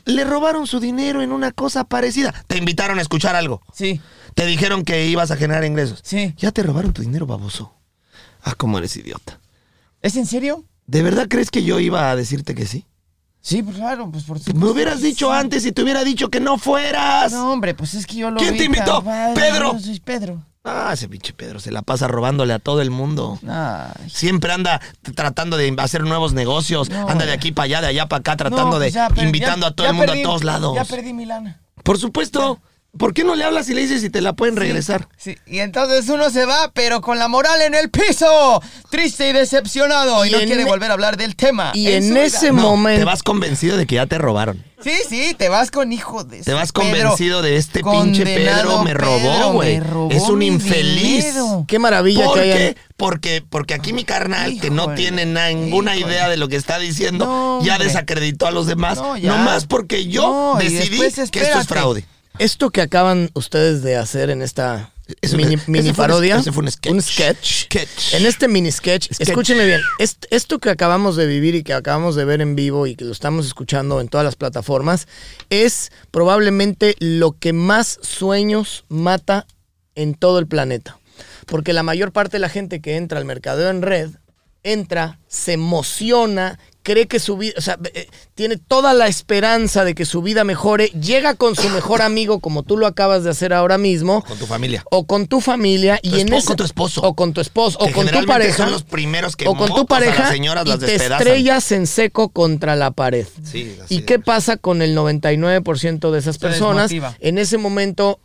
Le robaron su dinero en una cosa parecida. Te invitaron a escuchar algo. sí, Te dijeron que ibas a generar ingresos. sí. Ya te robaron tu dinero, baboso. Ah, cómo eres idiota. ¿Es en serio? ¿De verdad crees que yo iba a decirte que sí? Sí, pues claro, pues por supuesto. Me hubieras dicho Sí. antes y te hubiera dicho que no fueras. No, hombre, pues es que yo lo ¿Quién vi te invitó? ¿Pedro? Yo soy Pedro. Ah, ese pinche Pedro se la pasa robándole a todo el mundo. Ay. Siempre anda tratando de hacer nuevos negocios. No, anda de aquí para allá, de allá para acá, tratando No, de pues ya, pero invitando ya- a todo el mundo perdí- a todos lados. Ya perdí mi lana. Por supuesto. ¿Por qué no le hablas y le dices si te la pueden regresar? Sí, y entonces uno se va, pero con la moral en el piso. Triste y decepcionado. Y, Y no quiere e- volver a hablar del tema. Y en ese No, momento. te vas convencido de que ya te robaron. Sí, sí, te vas con hijo de. Te vas Pedro. convencido de este pinche Pedro me robó, güey. me robó Es un infeliz. dinero. Qué maravilla ¿Por que qué? hayan. Porque, porque aquí mi carnal, que no tiene na- ninguna híjole. idea de lo que está diciendo, No, ya desacreditó a los demás. No. Nomás porque yo No, decidí que esto es fraude. Esto que acaban ustedes de hacer en esta Ese mini, fue- mini ese fue un- parodia. ese fue un sketch. sketch. Sketch. En este mini sketch, Sketch. escúchenme bien. est- esto que acabamos de vivir y que acabamos de ver en vivo y que lo estamos escuchando en todas las plataformas es probablemente lo que más sueños mata en todo el planeta. Porque la mayor parte de la gente que entra al mercadeo en red entra, se emociona, cree que su vida, o sea, eh, tiene toda la esperanza de que su vida mejore, llega con su mejor amigo como tú lo acabas de hacer ahora mismo. Con tu familia. O con tu familia Tu y en ese- con tu esposo. O con tu esposo. O con tu pareja. son los primeros que o con tu las pareja. señoras y las te estrellas en seco contra la pared. Sí, así ¿Y es. qué pasa con el 99% de esas personas? En ese momento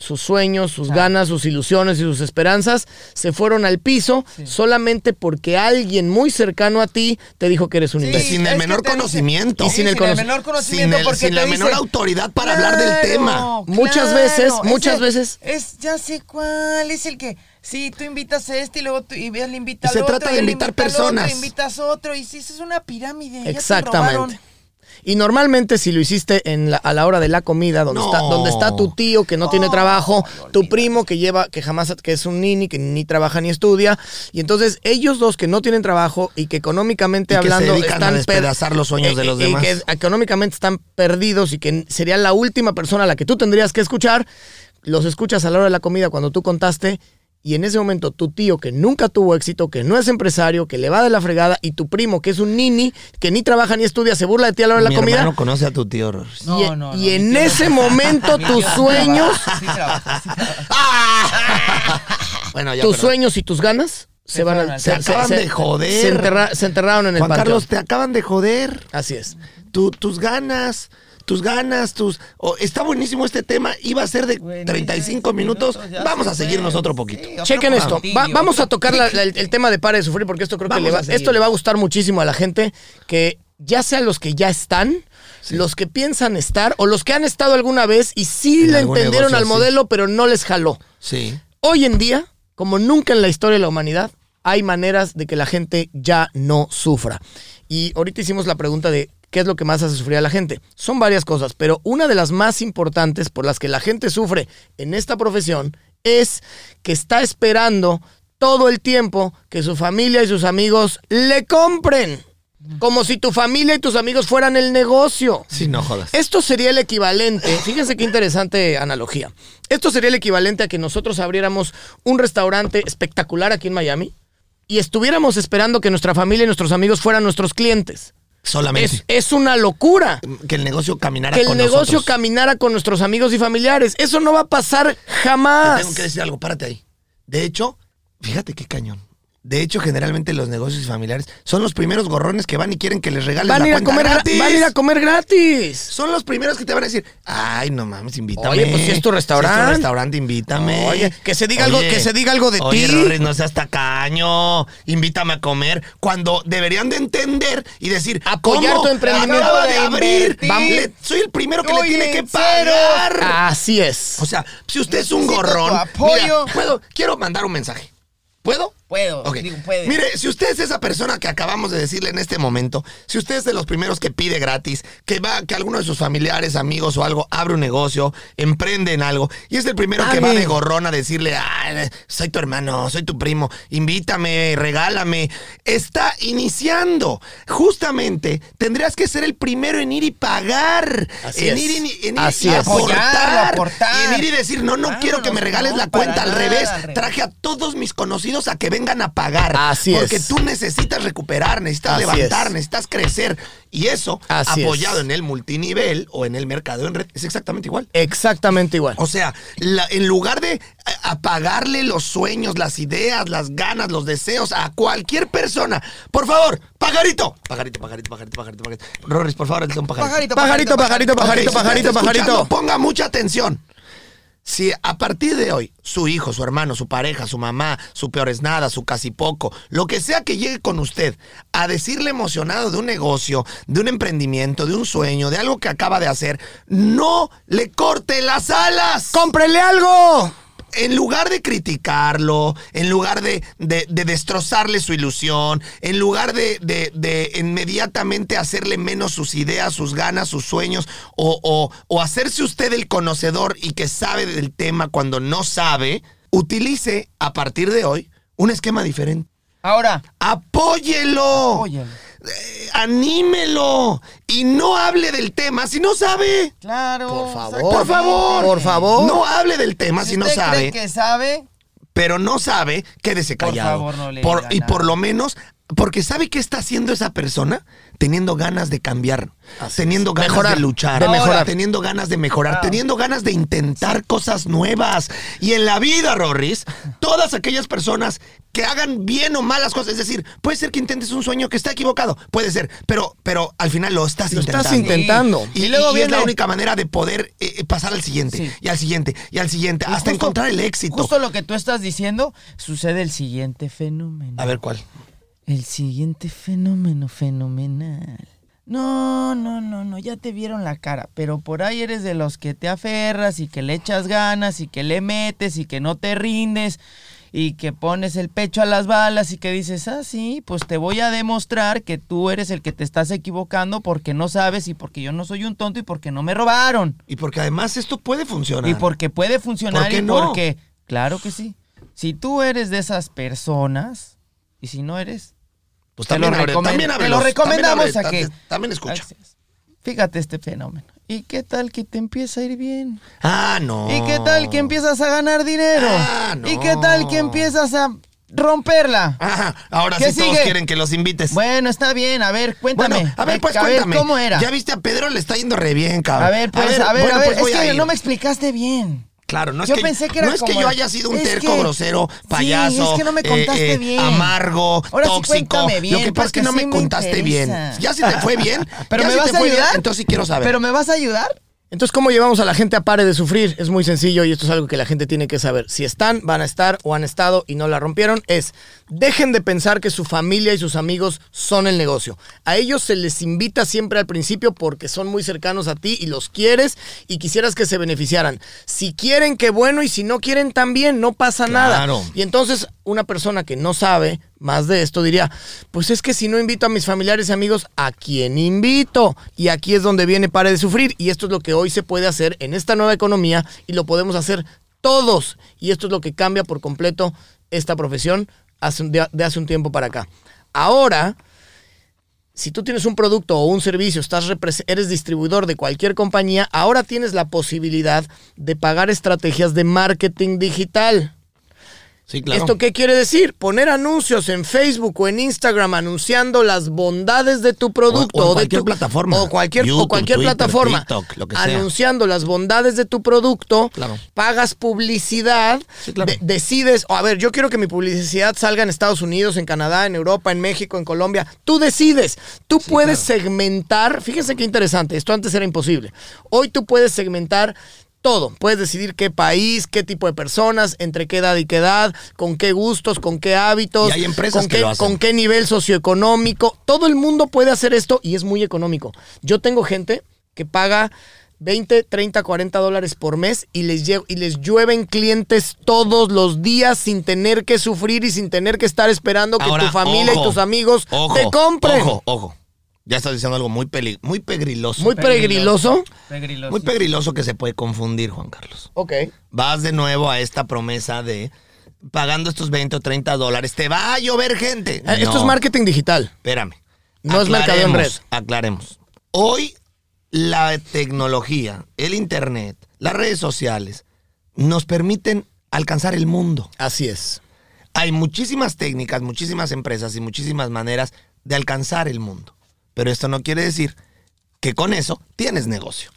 sus sueños, sus ganas, sus ilusiones y sus esperanzas se fueron al piso solamente porque alguien muy cercano a ti te dijo que eres un Sí, imbécil. sin el menor dice- conocimiento. Y sin el menor conocimiento Sin el- porque sin te la dice, menor autoridad para hablar del tema. Muchas veces, muchas ese veces- Es, ya sé cuál, es el que Sí, tú invitas a este y luego tú, y él invita Y al se otro. trata de invitar invita al otro, personas. invitas otro y sí, eso es una pirámide. ya te Exactamente. Y normalmente si lo hiciste en la- a la hora de la comida, donde, No. está, donde está tu tío que no tiene trabajo, tu primo que lleva, que jamás, que es un nini, que ni trabaja ni estudia, y entonces ellos dos que no tienen trabajo y que económicamente Y que se hablando a están despedazar los sueños de los y demás. que económicamente están perdidos y que sería la última persona a la que tú tendrías que escuchar, los escuchas a la hora de la comida cuando tú contaste. Y en ese momento tu tío que nunca tuvo éxito, que no es empresario, que le va de la fregada, y tu primo que es un nini, que ni trabaja ni estudia, se burla de ti a la hora de la comida. hermano conoce a tu tío. No, y no, no, y en tío no ese momento tus sí sueños, trabaja, sí trabaja, sí trabaja. (laughs) Bueno, ya, tus sueños y tus ganas se, Se van a, se, Te acaban de joder. se enterra- se enterraron en el Juan. Carlos, te acaban de joder. Así es. Tu- tus ganas, tus ganas, tus... oh, está buenísimo este tema. Iba a ser de Buenísimo, 35 minutos. ya Vamos a seguirnos otro poquito. Sí, Chequen esto. Va- vamos a tocar la- la- el, el tema de para de sufrir porque esto creo que le va, esto le va a gustar muchísimo a la gente que ya sea los que ya están, los que piensan estar o los que han estado alguna vez y sí En le entendieron negocio al modelo pero no les jaló. Sí. Hoy en día, como nunca en la historia de la humanidad, hay maneras de que la gente ya no sufra. Y ahorita hicimos la pregunta de qué es lo que más hace sufrir a la gente. Son varias cosas, pero una de las más importantes por las que la gente sufre en esta profesión es que está esperando todo el tiempo que su familia y sus amigos le compren. Como si tu familia y tus amigos fueran el negocio. Sí, no jodas. Esto sería el equivalente, fíjense qué interesante analogía. Esto sería el equivalente a que nosotros abriéramos un restaurante espectacular aquí en Miami y estuviéramos esperando que nuestra familia y nuestros amigos fueran nuestros clientes. Solamente. Es, es una locura. que el negocio caminara Que el con negocio nosotros. caminara con nuestros amigos y familiares. Eso no va a pasar Te jamás. tengo que decir algo, párate ahí. De hecho, fíjate qué cañón. De hecho, generalmente los negocios familiares son los primeros gorrones que van y quieren que les regales Van la a, ir a comer gra- gratis. van a ir a comer gratis. Son los primeros que te van a decir, ay, no mames, invítame. Oye, pues, si es tu restaurante. Si es tu restaurante, invítame. Oye, que se diga algo- que se diga algo de oye, ti. Rorris, no seas tacaño, invítame a comer. Cuando deberían de entender y decir, Apoyar ¿cómo? tu emprendimiento. Acabo de de abrir. le- soy el primero que le Oye, tiene que pagar. Así es. O sea, si usted es un Necesito gorrón, apoyo. mira, puedo, quiero mandar un mensaje. ¿Puedo? Puedo, digo, puede. Mire, si usted es esa persona que acabamos de decirle en este momento, si usted es de los primeros que pide gratis, que va, que alguno de sus familiares, amigos o algo abre un negocio, emprende en algo, y es el primero que va de gorrón a decirle, "Ay, soy tu hermano, soy tu primo, invítame, regálame, está iniciando. Justamente tendrías que ser el primero en ir y pagar, Así en es. ir, y- en ir Así y es. aportar, Apoyarlo, aportar. y en ir y decir, no, no Claro, quiero que me regales no, la cuenta, al nada, revés, al revés. traje a todos mis conocidos a que vengan a pagar. Así porque es. tú necesitas recuperar, necesitas Así levantar, es. necesitas crecer. Y eso, Así apoyado es. en el multinivel o en el mercado en red, es exactamente igual. Exactamente igual. O sea, la- en lugar de a- apagarle los sueños, las ideas, las ganas, los deseos a cualquier persona, por favor, pajarito. Pajarito, pajarito, pajarito, pajarito, pajarito. Rorris, por favor, un pajarito. Pajarito, Pajarito, pajarito, pajarito, usted pajarito, está escuchando, pajarito. Ponga mucha atención. Si a partir de hoy su hijo, su hermano, su pareja, su mamá, su peor es nada, su casi poco, lo que sea que llegue con usted a decirle emocionado de un negocio, de un emprendimiento, de un sueño, de algo que acaba de hacer, no le corte las alas. ¡Cómprele algo! En lugar de criticarlo, en lugar de, de- de destrozarle su ilusión, en lugar de, de- de inmediatamente hacerle menos sus ideas, sus ganas, sus sueños, o, o- o hacerse usted el conocedor y que sabe del tema cuando no sabe, utilice a partir de hoy un esquema diferente. Ahora, Apóyelo. óyelo. Eh, anímelo. Y no hable del tema si no sabe. Claro. Por favor. Por favor. Por favor. No hable del tema si, no usted sabe. cree que sabe, pero no sabe, quédese Por callado. favor, no le Por- diga y nada. por lo menos, porque sabe qué está haciendo esa persona, teniendo ganas de cambiar, teniendo ganas Mejorar, de luchar, de mejorar. teniendo ganas de mejorar, Claro. teniendo ganas de intentar cosas nuevas. Y en la vida, Rorris, todas aquellas personas que hagan bien o malas cosas, es decir, puede ser que intentes un sueño que está equivocado, puede ser, pero, pero al final lo estás Lo intentando. estás intentando. Y, Y luego y es la viene- única manera de poder eh, eh, pasar al siguiente, Sí. y al siguiente, y al siguiente, hasta justo- encontrar el éxito. Justo lo que tú estás diciendo, sucede el siguiente fenómeno. A ver cuál. El siguiente fenómeno fenomenal. No, no, no, no, ya te vieron la cara, pero por ahí eres de los que te aferras y que le echas ganas y que le metes y que no te rindes y que pones el pecho a las balas y que dices, ah, sí, pues te voy a demostrar que tú eres el que te estás equivocando porque no sabes y porque yo no soy un tonto y porque no me robaron. Y porque además esto puede funcionar. Y porque puede funcionar ¿Por qué y no? porque, claro que sí. Si tú eres de esas personas y si no eres, Pues te, lo, también abre- recomen- también te lo recomendamos también a que... abre- También escucha. Fíjate este fenómeno. ¿Y qué tal que te empieza a ir bien? Ah, no. ¿Y qué tal que empiezas a ganar dinero? Ah, no. ¿Y qué tal que empiezas a romperla? Ahora ¿Qué sí todos quieren que los invites. Bueno, está bien. A ver, cuéntame. Bueno, a ver, pues a cuéntame. ¿cómo era? Ya viste, a Pedro le está yendo re bien, cabrón. A ver, pues, a ver, bueno, a ver. pues es que no me explicaste bien. Claro, no es Yo que, pensé que era no es que yo haya sido un terco, que- grosero, Sí, payaso, es que no me eh, contaste eh, bien. amargo, Ahora sí tóxico. cuéntame bien, Lo que pasa es que no me sí me contaste bien. Ya si te fue bien, (laughs) ¿Pero ya me si vas te a fue bien, ayudar? entonces sí quiero saber. ¿Pero me vas a ayudar? Entonces, ¿cómo llevamos a la gente a pare de sufrir? Es muy sencillo y esto es algo que la gente tiene que saber. Si están, van a estar o han estado y no la rompieron, es dejen de pensar que su familia y sus amigos son el negocio. A ellos se les invita siempre al principio porque son muy cercanos a ti y los quieres y quisieras que se beneficiaran. Si quieren, qué bueno, y si no quieren, también, no pasa nada. Claro. Y entonces, una persona que no sabe más de esto diría, pues es que si no invito a mis familiares y amigos, ¿a quién invito? Y aquí es donde viene Pare de Sufrir. Y esto es lo que hoy se puede hacer en esta nueva economía y lo podemos hacer todos. Y esto es lo que cambia por completo esta profesión de, hace un tiempo para acá. Ahora, si tú tienes un producto o un servicio, estás eres distribuidor de cualquier compañía, ahora tienes la posibilidad de pagar estrategias de marketing digital. Sí, claro. ¿Esto qué quiere decir? Poner anuncios en Facebook o en Instagram anunciando las bondades de tu producto O- o en de cualquier tu- plataforma. o cualquier, o cualquier Twitter, plataforma TikTok, lo que sea. anunciando las bondades de tu producto, Claro. pagas publicidad, de- decides, o a ver, yo quiero que mi publicidad salga en Estados Unidos, en Canadá, en Europa, en México, en Colombia. Tú decides. Tú puedes segmentar, fíjense qué interesante, esto antes era imposible. Hoy tú puedes segmentar todo. Puedes decidir qué país, qué tipo de personas, entre qué edad y qué edad, con qué gustos, con qué hábitos, Y hay empresas con, que qué, lo hacen. con qué nivel socioeconómico. Todo el mundo puede hacer esto y es muy económico. Yo tengo gente que paga 20, 30, 40 dólares por mes y les, y les llueven clientes todos los días sin tener que sufrir y sin tener que estar esperando que Ahora, tu familia ojo, y tus amigos ojo, te compren. Ojo, ojo. Ya estás diciendo algo muy, peli muy pegriloso. Muy pegriloso. Pegriloso. Muy pegriloso que se puede confundir, Juan Carlos. Ok. Vas de nuevo a esta promesa de pagando estos 20 o 30 dólares, te va a llover gente. Eh, Esto es marketing digital. Espérame. No es mercadeo en red. Aclaremos. Hoy la tecnología, el internet, las redes sociales nos permiten alcanzar el mundo. Así es. Hay muchísimas técnicas, muchísimas empresas y muchísimas maneras de alcanzar el mundo. Pero esto no quiere decir que con eso tienes negocio.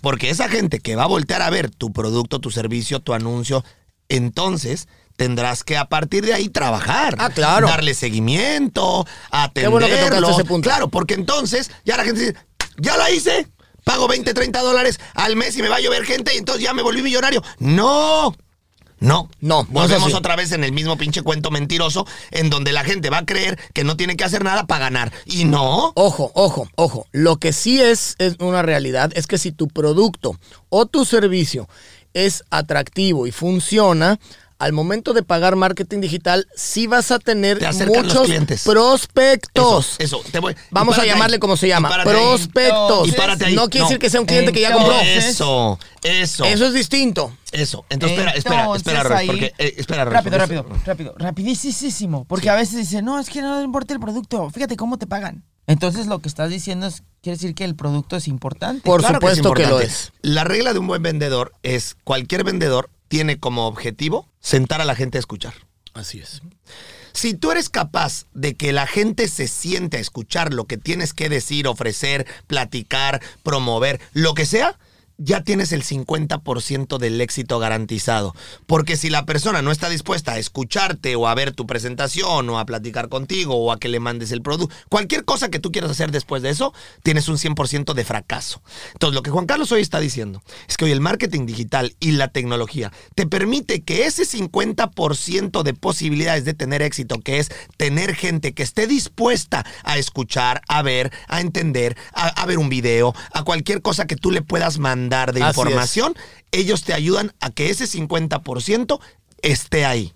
Porque esa gente que va a voltear a ver tu producto, tu servicio, tu anuncio, entonces tendrás que a partir de ahí trabajar. Ah, claro. Darle seguimiento, atenderlo. bueno que ese punto. Claro, porque entonces ya la gente dice, ya la hice, pago 20, 30 dólares al mes y me va a llover gente y entonces ya me volví millonario. No. No, No, volvemos otra vez en el mismo pinche cuento mentiroso en donde la gente va a creer que no tiene que hacer nada para ganar. Y no. Ojo, ojo, ojo. Lo que sí es, es una realidad es que si tu producto o tu servicio es atractivo y funciona, al momento de pagar marketing digital, sí vas a tener muchos clientes. prospectos. Eso, eso, te voy- Vamos a llamarle ahí, como se y llama. Prospectos. Y párate ahí. No quiere decir que sea un cliente que ya compró. Eso, eso. Eso es distinto. Eso. Entonces, espera, espera, Entonces, espera, ahí- porque, eh, espera, rápido, porque- rápido, rápido, rapidísimo. Porque a veces dicen, no, es que no importa el producto, fíjate cómo te pagan. Entonces lo que estás diciendo es, quiere decir que el producto es importante. Por Claro que es supuesto que, lo es. La regla de un buen vendedor es cualquier vendedor tiene como objetivo sentar a la gente a escuchar. Así es. Si tú eres capaz de que la gente se siente a escuchar lo que tienes que decir, ofrecer, platicar, promover, lo que sea, ya tienes el 50% del éxito garantizado. Porque si la persona no está dispuesta a escucharte o a ver tu presentación o a platicar contigo o a que le mandes el producto, cualquier cosa que tú quieras hacer después de eso, tienes un 100% de fracaso. Entonces, lo que Juan Carlos hoy está diciendo es que hoy el marketing digital y la tecnología te permite que ese 50% de posibilidades de tener éxito, que es tener gente que esté dispuesta a escuchar, a ver, a entender, a, a ver un video, a cualquier cosa que tú le puedas mandar de Así información, ellos te ayudan a que ese 50% esté ahí.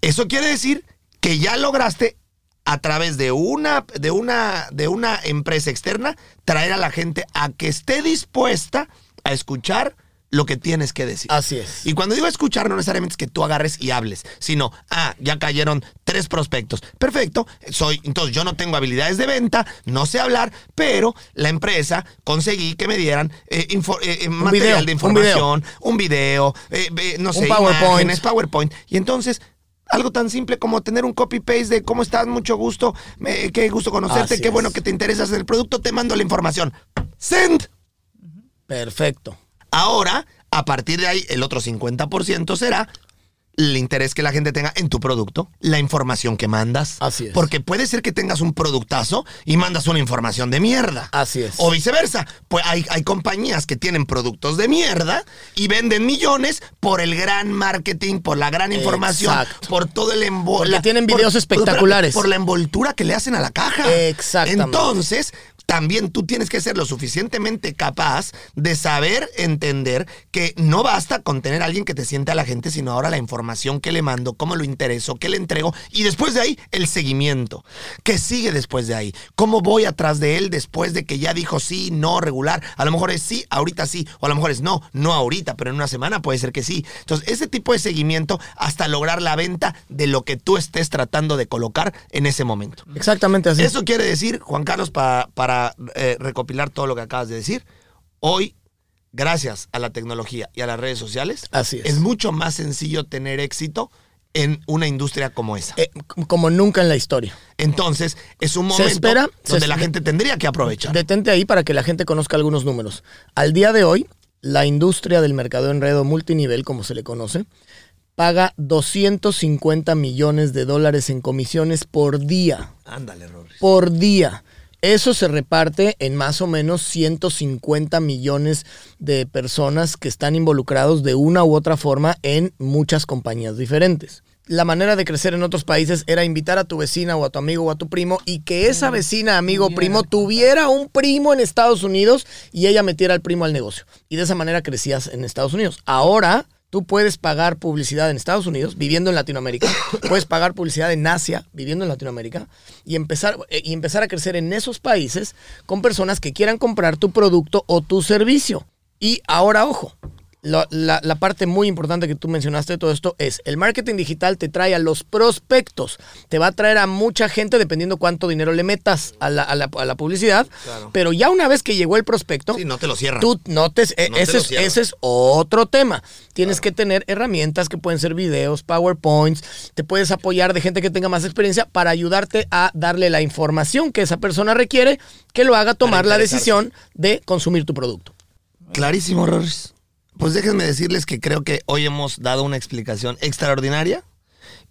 Eso quiere decir que ya lograste a través de una, de una, de una empresa externa traer a la gente a que esté dispuesta a escuchar lo que tienes que decir. Así es. Y cuando digo escuchar, no necesariamente es que tú agarres y hables, sino, ah, ya cayeron tres prospectos. Perfecto, soy, entonces yo no tengo habilidades de venta, no sé hablar, pero la empresa conseguí que me dieran eh, info- eh, eh, material video, de un información, un video, eh, no Un sé, PowerPoint. imágenes, PowerPoint. Y entonces, algo tan simple como tener un copy-paste de cómo estás, mucho gusto, me- qué gusto conocerte, Así qué es. bueno que te interesas en el producto, te mando la información. Send. Perfecto. Ahora, a partir de ahí, el otro 50% será el interés que la gente tenga en tu producto, la información que mandas. Así es. Porque puede ser que tengas un productazo y mandas una información de mierda. Así es. O viceversa. Pues hay, hay compañías que tienen productos de mierda y venden millones por el gran marketing, por la gran información, Exacto. por todo el envol- Porque la- tienen videos por- espectaculares. Por la envoltura que le hacen a la caja. Exactamente. Entonces, también tú tienes que ser lo suficientemente capaz de saber entender que no basta con tener a alguien que te siente a la gente, sino ahora la información que le mando, cómo lo intereso, qué le entrego y después de ahí el seguimiento. ¿Qué sigue después de ahí? ¿Cómo voy atrás de él después de que ya dijo sí, no, regular? A lo mejor es sí, ahorita sí, o a lo mejor es no, no ahorita, pero en una semana puede ser que sí. Entonces, ese tipo de seguimiento hasta lograr la venta de lo que tú estés tratando de colocar en ese momento. Exactamente así. Eso quiere decir, Juan Carlos, pa- para eh, recopilar todo lo que acabas de decir, hoy, gracias a la tecnología y a las redes sociales, Así es. mucho más sencillo tener éxito en una industria como esa. Eh, como nunca en la historia. Entonces, es un Se momento espera- se donde la gente tendría que aprovechar. Detente ahí para que la gente conozca algunos números. Al día de hoy, la industria del mercado enredo multinivel, como se le conoce, paga 250 millones de dólares en comisiones por día. Ándale, Rory. Por día. Eso se reparte en más o menos 150 millones de personas que están involucrados de una u otra forma en muchas compañías diferentes. La manera de crecer en otros países era invitar a tu vecina o a tu amigo o a tu primo y que esa vecina, amigo primo tuviera un primo en Estados Unidos y ella metiera al primo al negocio. Y de esa manera crecías en Estados Unidos. Ahora tú puedes pagar publicidad en Estados Unidos viviendo en Latinoamérica, (coughs) puedes pagar publicidad en Asia viviendo en Latinoamérica y empezar, eh, y empezar a crecer en esos países con personas que quieran comprar tu producto o tu servicio. Y ahora, ojo, la, la parte muy importante que tú mencionaste de todo esto es, el marketing digital te trae a los prospectos, te va a traer a mucha gente dependiendo cuánto dinero le metas a la, a la- a la publicidad, Claro. pero ya una vez que llegó el prospecto, Sí, no te lo cierran. tú no te, eh, No te ese, es, ese es otro tema. Tienes que tener herramientas que pueden ser videos, PowerPoints, te puedes apoyar de gente que tenga más experiencia para ayudarte a darle la información que esa persona requiere que lo haga tomar la decisión de consumir tu producto. Clarísimo, Rorris. Pues déjenme decirles que creo que hoy hemos dado una explicación extraordinaria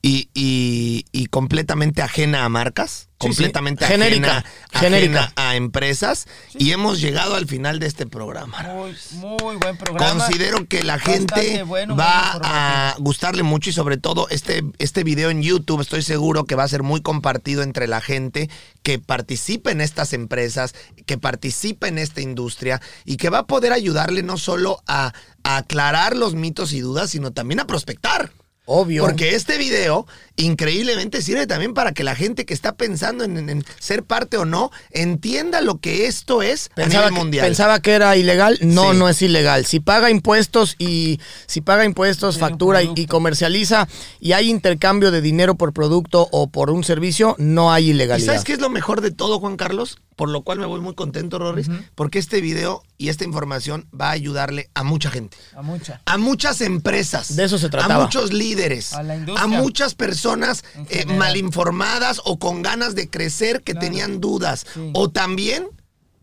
y, y- y completamente ajena a marcas, Sí, completamente sí. Genérica, ajena, genérica. ajena a empresas y hemos llegado al final de este programa. Muy, muy buen programa. Considero que la gente bueno, va a gustarle mucho y sobre todo este, este video en YouTube estoy seguro que va a ser muy compartido entre la gente que participa en estas empresas, que participa en esta industria y que va a poder ayudarle no solo a, a aclarar los mitos y dudas, sino también a prospectar. Obvio. Porque este video increíblemente sirve también para que la gente que está pensando en, en- en ser parte o no entienda lo que esto es a Pensaba nivel que, mundial. pensaba que era ilegal. No, Sí. no es ilegal. Si paga impuestos y si paga impuestos, factura y, y comercializa y hay intercambio de dinero por producto o por un servicio, no hay ¿Y ilegalidad. sabes qué es lo mejor de todo, Juan Carlos? Por lo cual me voy muy contento, Rorris, porque este video y esta información va a ayudarle a mucha gente. A mucha. A muchas empresas. De eso se A trataba. muchos líderes. A la industria. a muchas personas eh, mal informadas o con ganas de crecer que Claro. tenían dudas. Sí. O también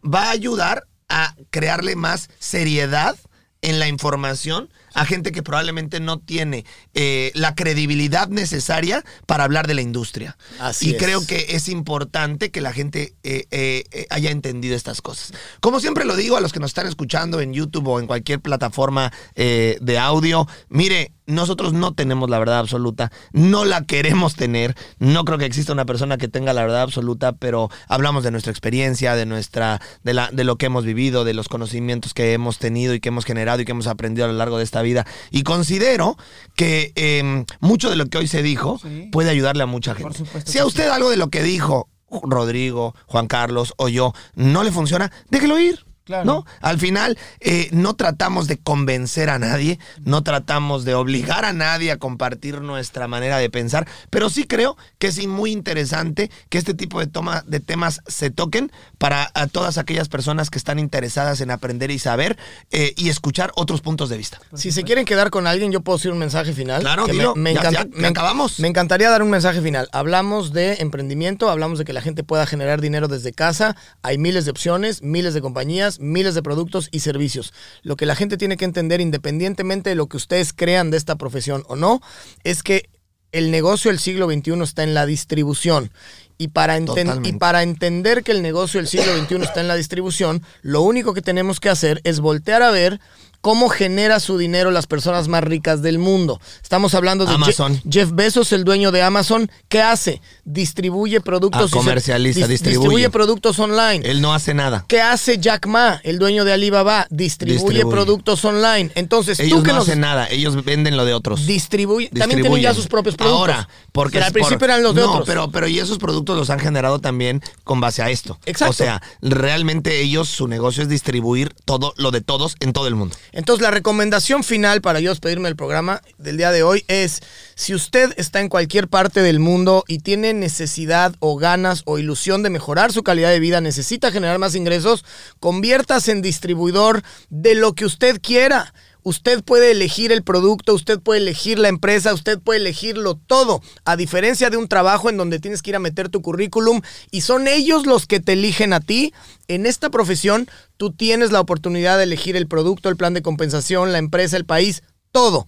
va a ayudar a crearle más seriedad en la información a gente que probablemente no tiene eh, la credibilidad necesaria para hablar de la industria. Así y es. creo que es importante que la gente eh, eh, haya entendido estas cosas. Como siempre lo digo a los que nos están escuchando en YouTube o en cualquier plataforma de audio, mire, nosotros no tenemos la verdad absoluta, no la queremos tener, no creo que exista una persona que tenga la verdad absoluta, pero hablamos de nuestra experiencia, de nuestra, de la, de lo que hemos vivido, de los conocimientos que hemos tenido y que hemos generado y que hemos aprendido a lo largo de esta vida. Y considero que eh, mucho de lo que hoy se dijo Sí. puede ayudarle a mucha gente. supuesto Si a usted algo de lo que dijo Rodrigo, Juan Carlos o yo no le funciona, déjelo ir. Claro. ¿No? Al final, eh, no tratamos de convencer a nadie, no tratamos de obligar a nadie a compartir nuestra manera de pensar, pero sí creo que es muy interesante que este tipo de, toma, de temas se toquen para a todas aquellas personas que están interesadas en aprender y saber eh, y escuchar otros puntos de vista. Si se quieren quedar con alguien, yo puedo decir un mensaje final. Claro, que dilo. me, me Ya- encanta- ya- ya me- acabamos. Me encantaría dar un mensaje final. Hablamos de emprendimiento, hablamos de que la gente pueda generar dinero desde casa. Hay miles de opciones, miles de compañías, miles de productos y servicios. Lo que la gente tiene que entender, independientemente de lo que ustedes crean de esta profesión o no, es que el negocio del siglo XXI está en la distribución. Y para, enten- y para entender que el negocio del siglo XXI está en la distribución, lo único que tenemos que hacer es voltear a ver cómo genera su dinero las personas más ricas del mundo. Estamos hablando de Amazon. Je- Jeff Bezos, el dueño de Amazon. ¿Qué hace? Distribuye productos. Ah, y comercializa, dis- distribuye. productos online. Él no hace nada. ¿Qué hace Jack Ma, el dueño de Alibaba? Distribuye, Distribuye. productos online. Entonces, Ellos tú que no nos hacen nada, ellos venden lo de otros. distribuye, también tienen ya sus propios productos. Ahora, porque Pero al por- principio eran los de no, otros. pero pero y esos productos los han generado también con base a esto. Exacto. O sea, realmente ellos su negocio es distribuir todo lo de todos en todo el mundo. Entonces, la recomendación final para yo despedirme del programa del día de hoy es, si usted está en cualquier parte del mundo y tiene necesidad o ganas o ilusión de mejorar su calidad de vida, necesita generar más ingresos, conviértase en distribuidor de lo que usted quiera. Usted puede elegir el producto, usted puede elegir la empresa, usted puede elegirlo todo. A diferencia de un trabajo en donde tienes que ir a meter tu currículum y son ellos los que te eligen a ti, en esta profesión tú tienes la oportunidad de elegir el producto, el plan de compensación, la empresa, el país, todo.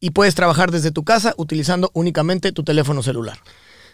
Y puedes trabajar desde tu casa utilizando únicamente tu teléfono celular.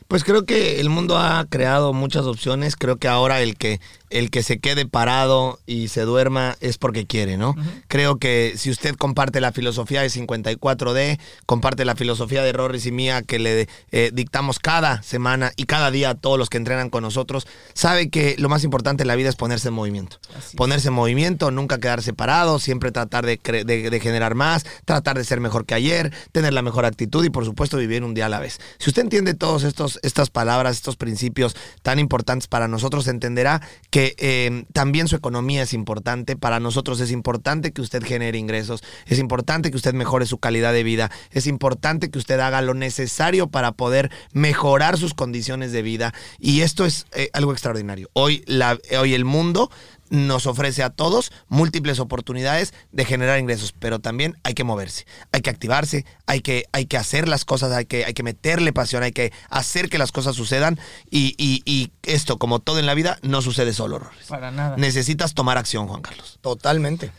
Pues creo que el mundo ha creado muchas opciones. Creo que ahora el que, el que se quede parado y se duerma es porque quiere, ¿no? Creo que si usted comparte la filosofía de 54D, comparte la filosofía de Rorris y mía que le eh, dictamos cada semana y cada día a todos los que entrenan con nosotros, sabe que lo más importante en la vida es ponerse en movimiento. Ponerse en movimiento, nunca quedarse parado, siempre tratar de, de generar más, tratar de ser mejor que ayer, tener la mejor actitud y por supuesto vivir un día a la vez. Si usted entiende todos estos estas palabras, estos principios tan importantes para nosotros, entenderá que eh, también su economía es importante. Para nosotros es importante que usted genere ingresos, es importante que usted mejore su calidad de vida, es importante que usted haga lo necesario para poder mejorar sus condiciones de vida. Y esto es eh, algo extraordinario. Hoy, la, hoy el mundo nos ofrece a todos múltiples oportunidades de generar ingresos, pero también hay que moverse, hay que activarse, hay que, hay que hacer las cosas, hay que, hay que meterle pasión, hay que hacer que las cosas sucedan y, y- y esto, como todo en la vida, no sucede solo, Rorris. Para nada. Necesitas tomar acción, Juan Carlos. Totalmente.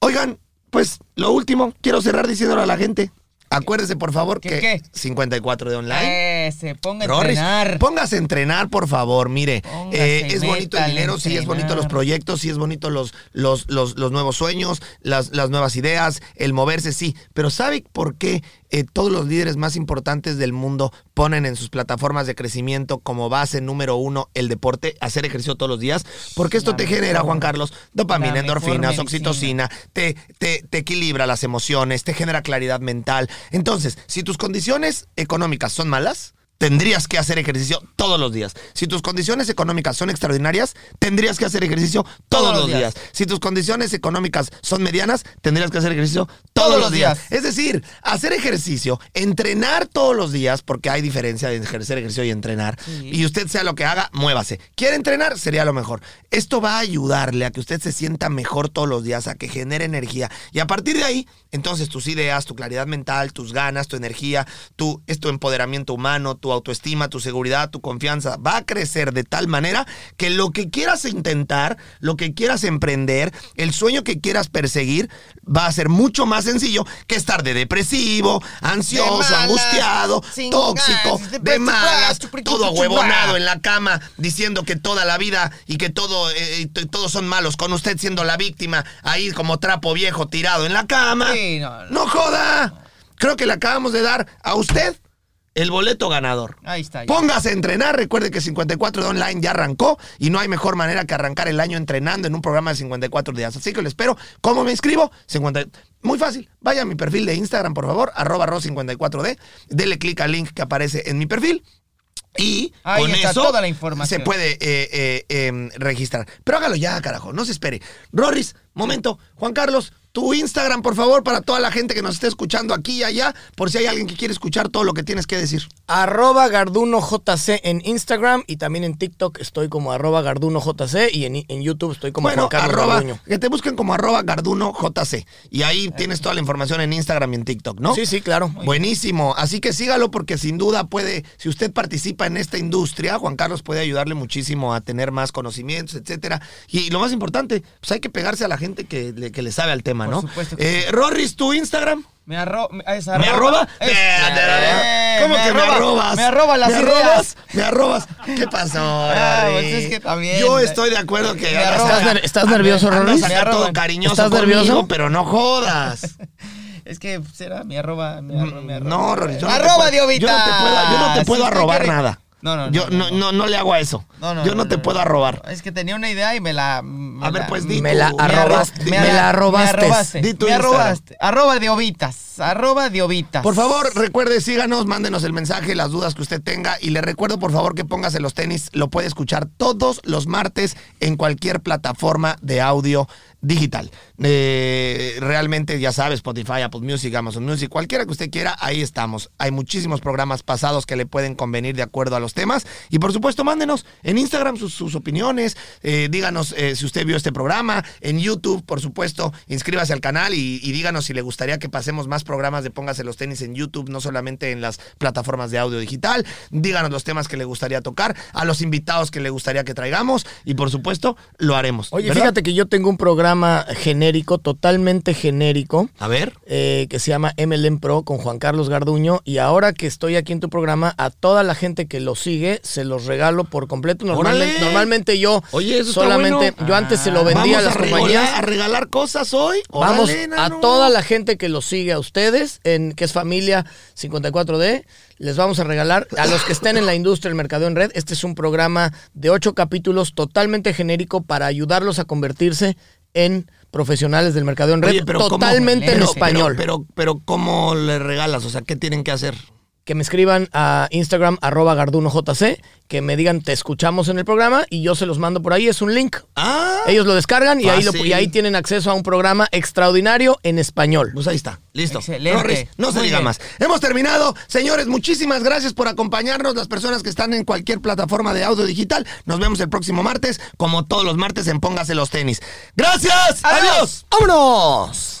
Oigan, pues lo último, quiero cerrar diciéndole a la gente, acuérdese por favor ¿Qué, que qué? 54 de online. Eh, se ponga a entrenar. póngase a entrenar, por favor. Mire, eh, es bonito el dinero, sí, es bonito los proyectos, sí, es bonito los, los, los, los nuevos sueños, las, las nuevas ideas, el moverse, sí. Pero ¿sabe por qué eh, todos los líderes más importantes del mundo ponen en sus plataformas de crecimiento como base número uno el deporte, hacer ejercicio todos los días? Porque esto La te genera, Juan Carlos, dopamina, endorfinas, oxitocina, te, te, te equilibra las emociones, te genera claridad mental. Entonces, si tus condiciones económicas son malas, tendrías que hacer ejercicio todos los días. Si tus condiciones económicas son extraordinarias, tendrías que hacer ejercicio todos, los días. Si tus condiciones económicas son medianas, tendrías que hacer ejercicio todos, los días. Es decir, hacer ejercicio, entrenar todos los días, porque hay diferencia de ejercer ejercicio y entrenar. Y usted sea lo que haga, muévase. ¿Quiere entrenar? Sería lo mejor. Esto va a ayudarle a que usted se sienta mejor todos los días, a que genere energía. Y a partir de ahí, entonces tus ideas, tu claridad mental, tus ganas, tu energía, tu, es tu empoderamiento humano, tu autoestima, tu seguridad, tu confianza, va a crecer de tal manera que lo que quieras intentar, lo que quieras emprender, el sueño que quieras perseguir, va a ser mucho más sencillo que estar de depresivo, ansioso, malas, angustiado, tóxico, de malas, todo huevonado en la cama, diciendo que toda la vida y que todo, eh, todos son malos, con usted siendo la víctima, ahí como trapo viejo tirado en la cama. Sí, no, no. ¡No joda! Creo que le acabamos de dar a usted el boleto ganador. Ahí está. ya. Póngase a entrenar. Recuerde que 54 de online ya arrancó y no hay mejor manera que arrancar el año entrenando en un programa de 54 días. Así que lo espero. ¿Cómo me inscribo? 50 Muy fácil. Vaya a mi perfil de Instagram, por favor, arroba ro54d. Dele clic al link que aparece en mi perfil. Y Ahí con está eso toda la información. se puede eh, eh, eh, registrar. Pero hágalo ya, carajo, no se espere. Rorris, momento. Juan Carlos, tu Instagram, por favor, para toda la gente que nos esté escuchando aquí y allá, por si hay alguien que quiere escuchar todo lo que tienes que decir. Arroba GardunoJC en Instagram y también en TikTok estoy como arroba GardunoJC y en, en YouTube estoy como bueno, Juan Carlos arroba, Garduño. que te busquen como arroba GardunoJC. Y ahí tienes toda la información en Instagram y en TikTok, ¿no? Sí, sí, claro. Buenísimo. Así que sígalo porque sin duda puede, si usted participa en esta industria, Juan Carlos puede ayudarle muchísimo a tener más conocimientos, etcétera. Y lo más importante, pues hay que pegarse a la gente que le, que le sabe al tema, Por ¿no? supuesto que Eh, Rorris, tu Instagram. Me, arro me, es ¿Me arroba? es- Eh, ¿Cómo me que me arroba- arrobas? Me arroba las ¿Me ideas. arrobas? ¿Me arrobas? ¿Qué pasó, Ah, pues es que también. Yo estoy de acuerdo que... ¿Estás ner- estás nervioso, andas Rorris? todo cariñoso ¿Estás conmigo, nervioso? pero no jodas. (laughs) Es que será mi arroba. Mi arroba, mi arroba. No, Rorris, yo no te arroba puedo-. Yo no te puedo, yo no te Si puedo usted arrobar nada. No, no, no. Yo no, no, no le hago a eso. No, no, yo no, te puedo arrobar. Es que tenía una idea y me la. me A ver, pues, di Me la Me arrobaste. arro- Me me la arrobaste. Me arrobaste. Di tu me arrobaste. Arroba Arroba Diovitas. Por favor, recuerde, síganos, mándenos el mensaje, las dudas que usted tenga. Y le recuerdo, por favor, que póngase los tenis. Lo puede escuchar todos los martes en cualquier plataforma de audio digital. Eh, realmente, ya sabes, Spotify, Apple Music, Amazon Music, cualquiera que usted quiera, ahí estamos. Hay muchísimos programas pasados que le pueden convenir de acuerdo a los temas. Y por supuesto, mándenos en Instagram sus, opiniones, eh, díganos eh, si usted vio este programa, en YouTube, por supuesto, inscríbase al canal y díganos si le gustaría que pasemos más programas de Póngase los tenis en YouTube, no solamente en las plataformas de audio digital. Díganos los temas que le gustaría tocar, a los invitados que le gustaría que traigamos y por supuesto lo haremos. Oye, ¿verdad? fíjate que yo tengo un programa genérico, totalmente genérico, A ver. eh, que se llama MLM Pro con Juan Carlos Garduño. Y ahora que estoy aquí en tu programa, a toda la gente que lo sigue, se los regalo por completo. Normalmente, normalmente yo Oye, eso solamente, bueno. yo antes se lo vendía Vamos a las regalar- compañías. a regalar cosas hoy. Vamos a toda la gente que los sigue a ustedes, en que es familia 54D, les vamos a regalar a los que estén en la industria del mercado en red. Este es un programa de ocho capítulos totalmente genérico para ayudarlos a convertirse en profesionales del mercado en red, Oye, pero ¿cómo? totalmente en Pero- español. Pero, pero, pero, ¿cómo le regalas? O sea, ¿qué tienen que hacer? Que me escriban a Instagram arroba gardunojc, que me digan te escuchamos en el programa y yo se los mando por ahí, es un link. Ah, Ellos lo descargan y ahí, lo- Fácil. y ahí tienen acceso a un programa extraordinario en español. Pues ahí está, listo. Excelente. No se Muy diga bien. más. Hemos terminado. Señores, muchísimas gracias por acompañarnos. Las personas que están en cualquier plataforma de audio digital. Nos vemos el próximo martes, como todos los martes en Póngase los tenis. ¡Gracias! ¡Adiós! ¡Vámonos!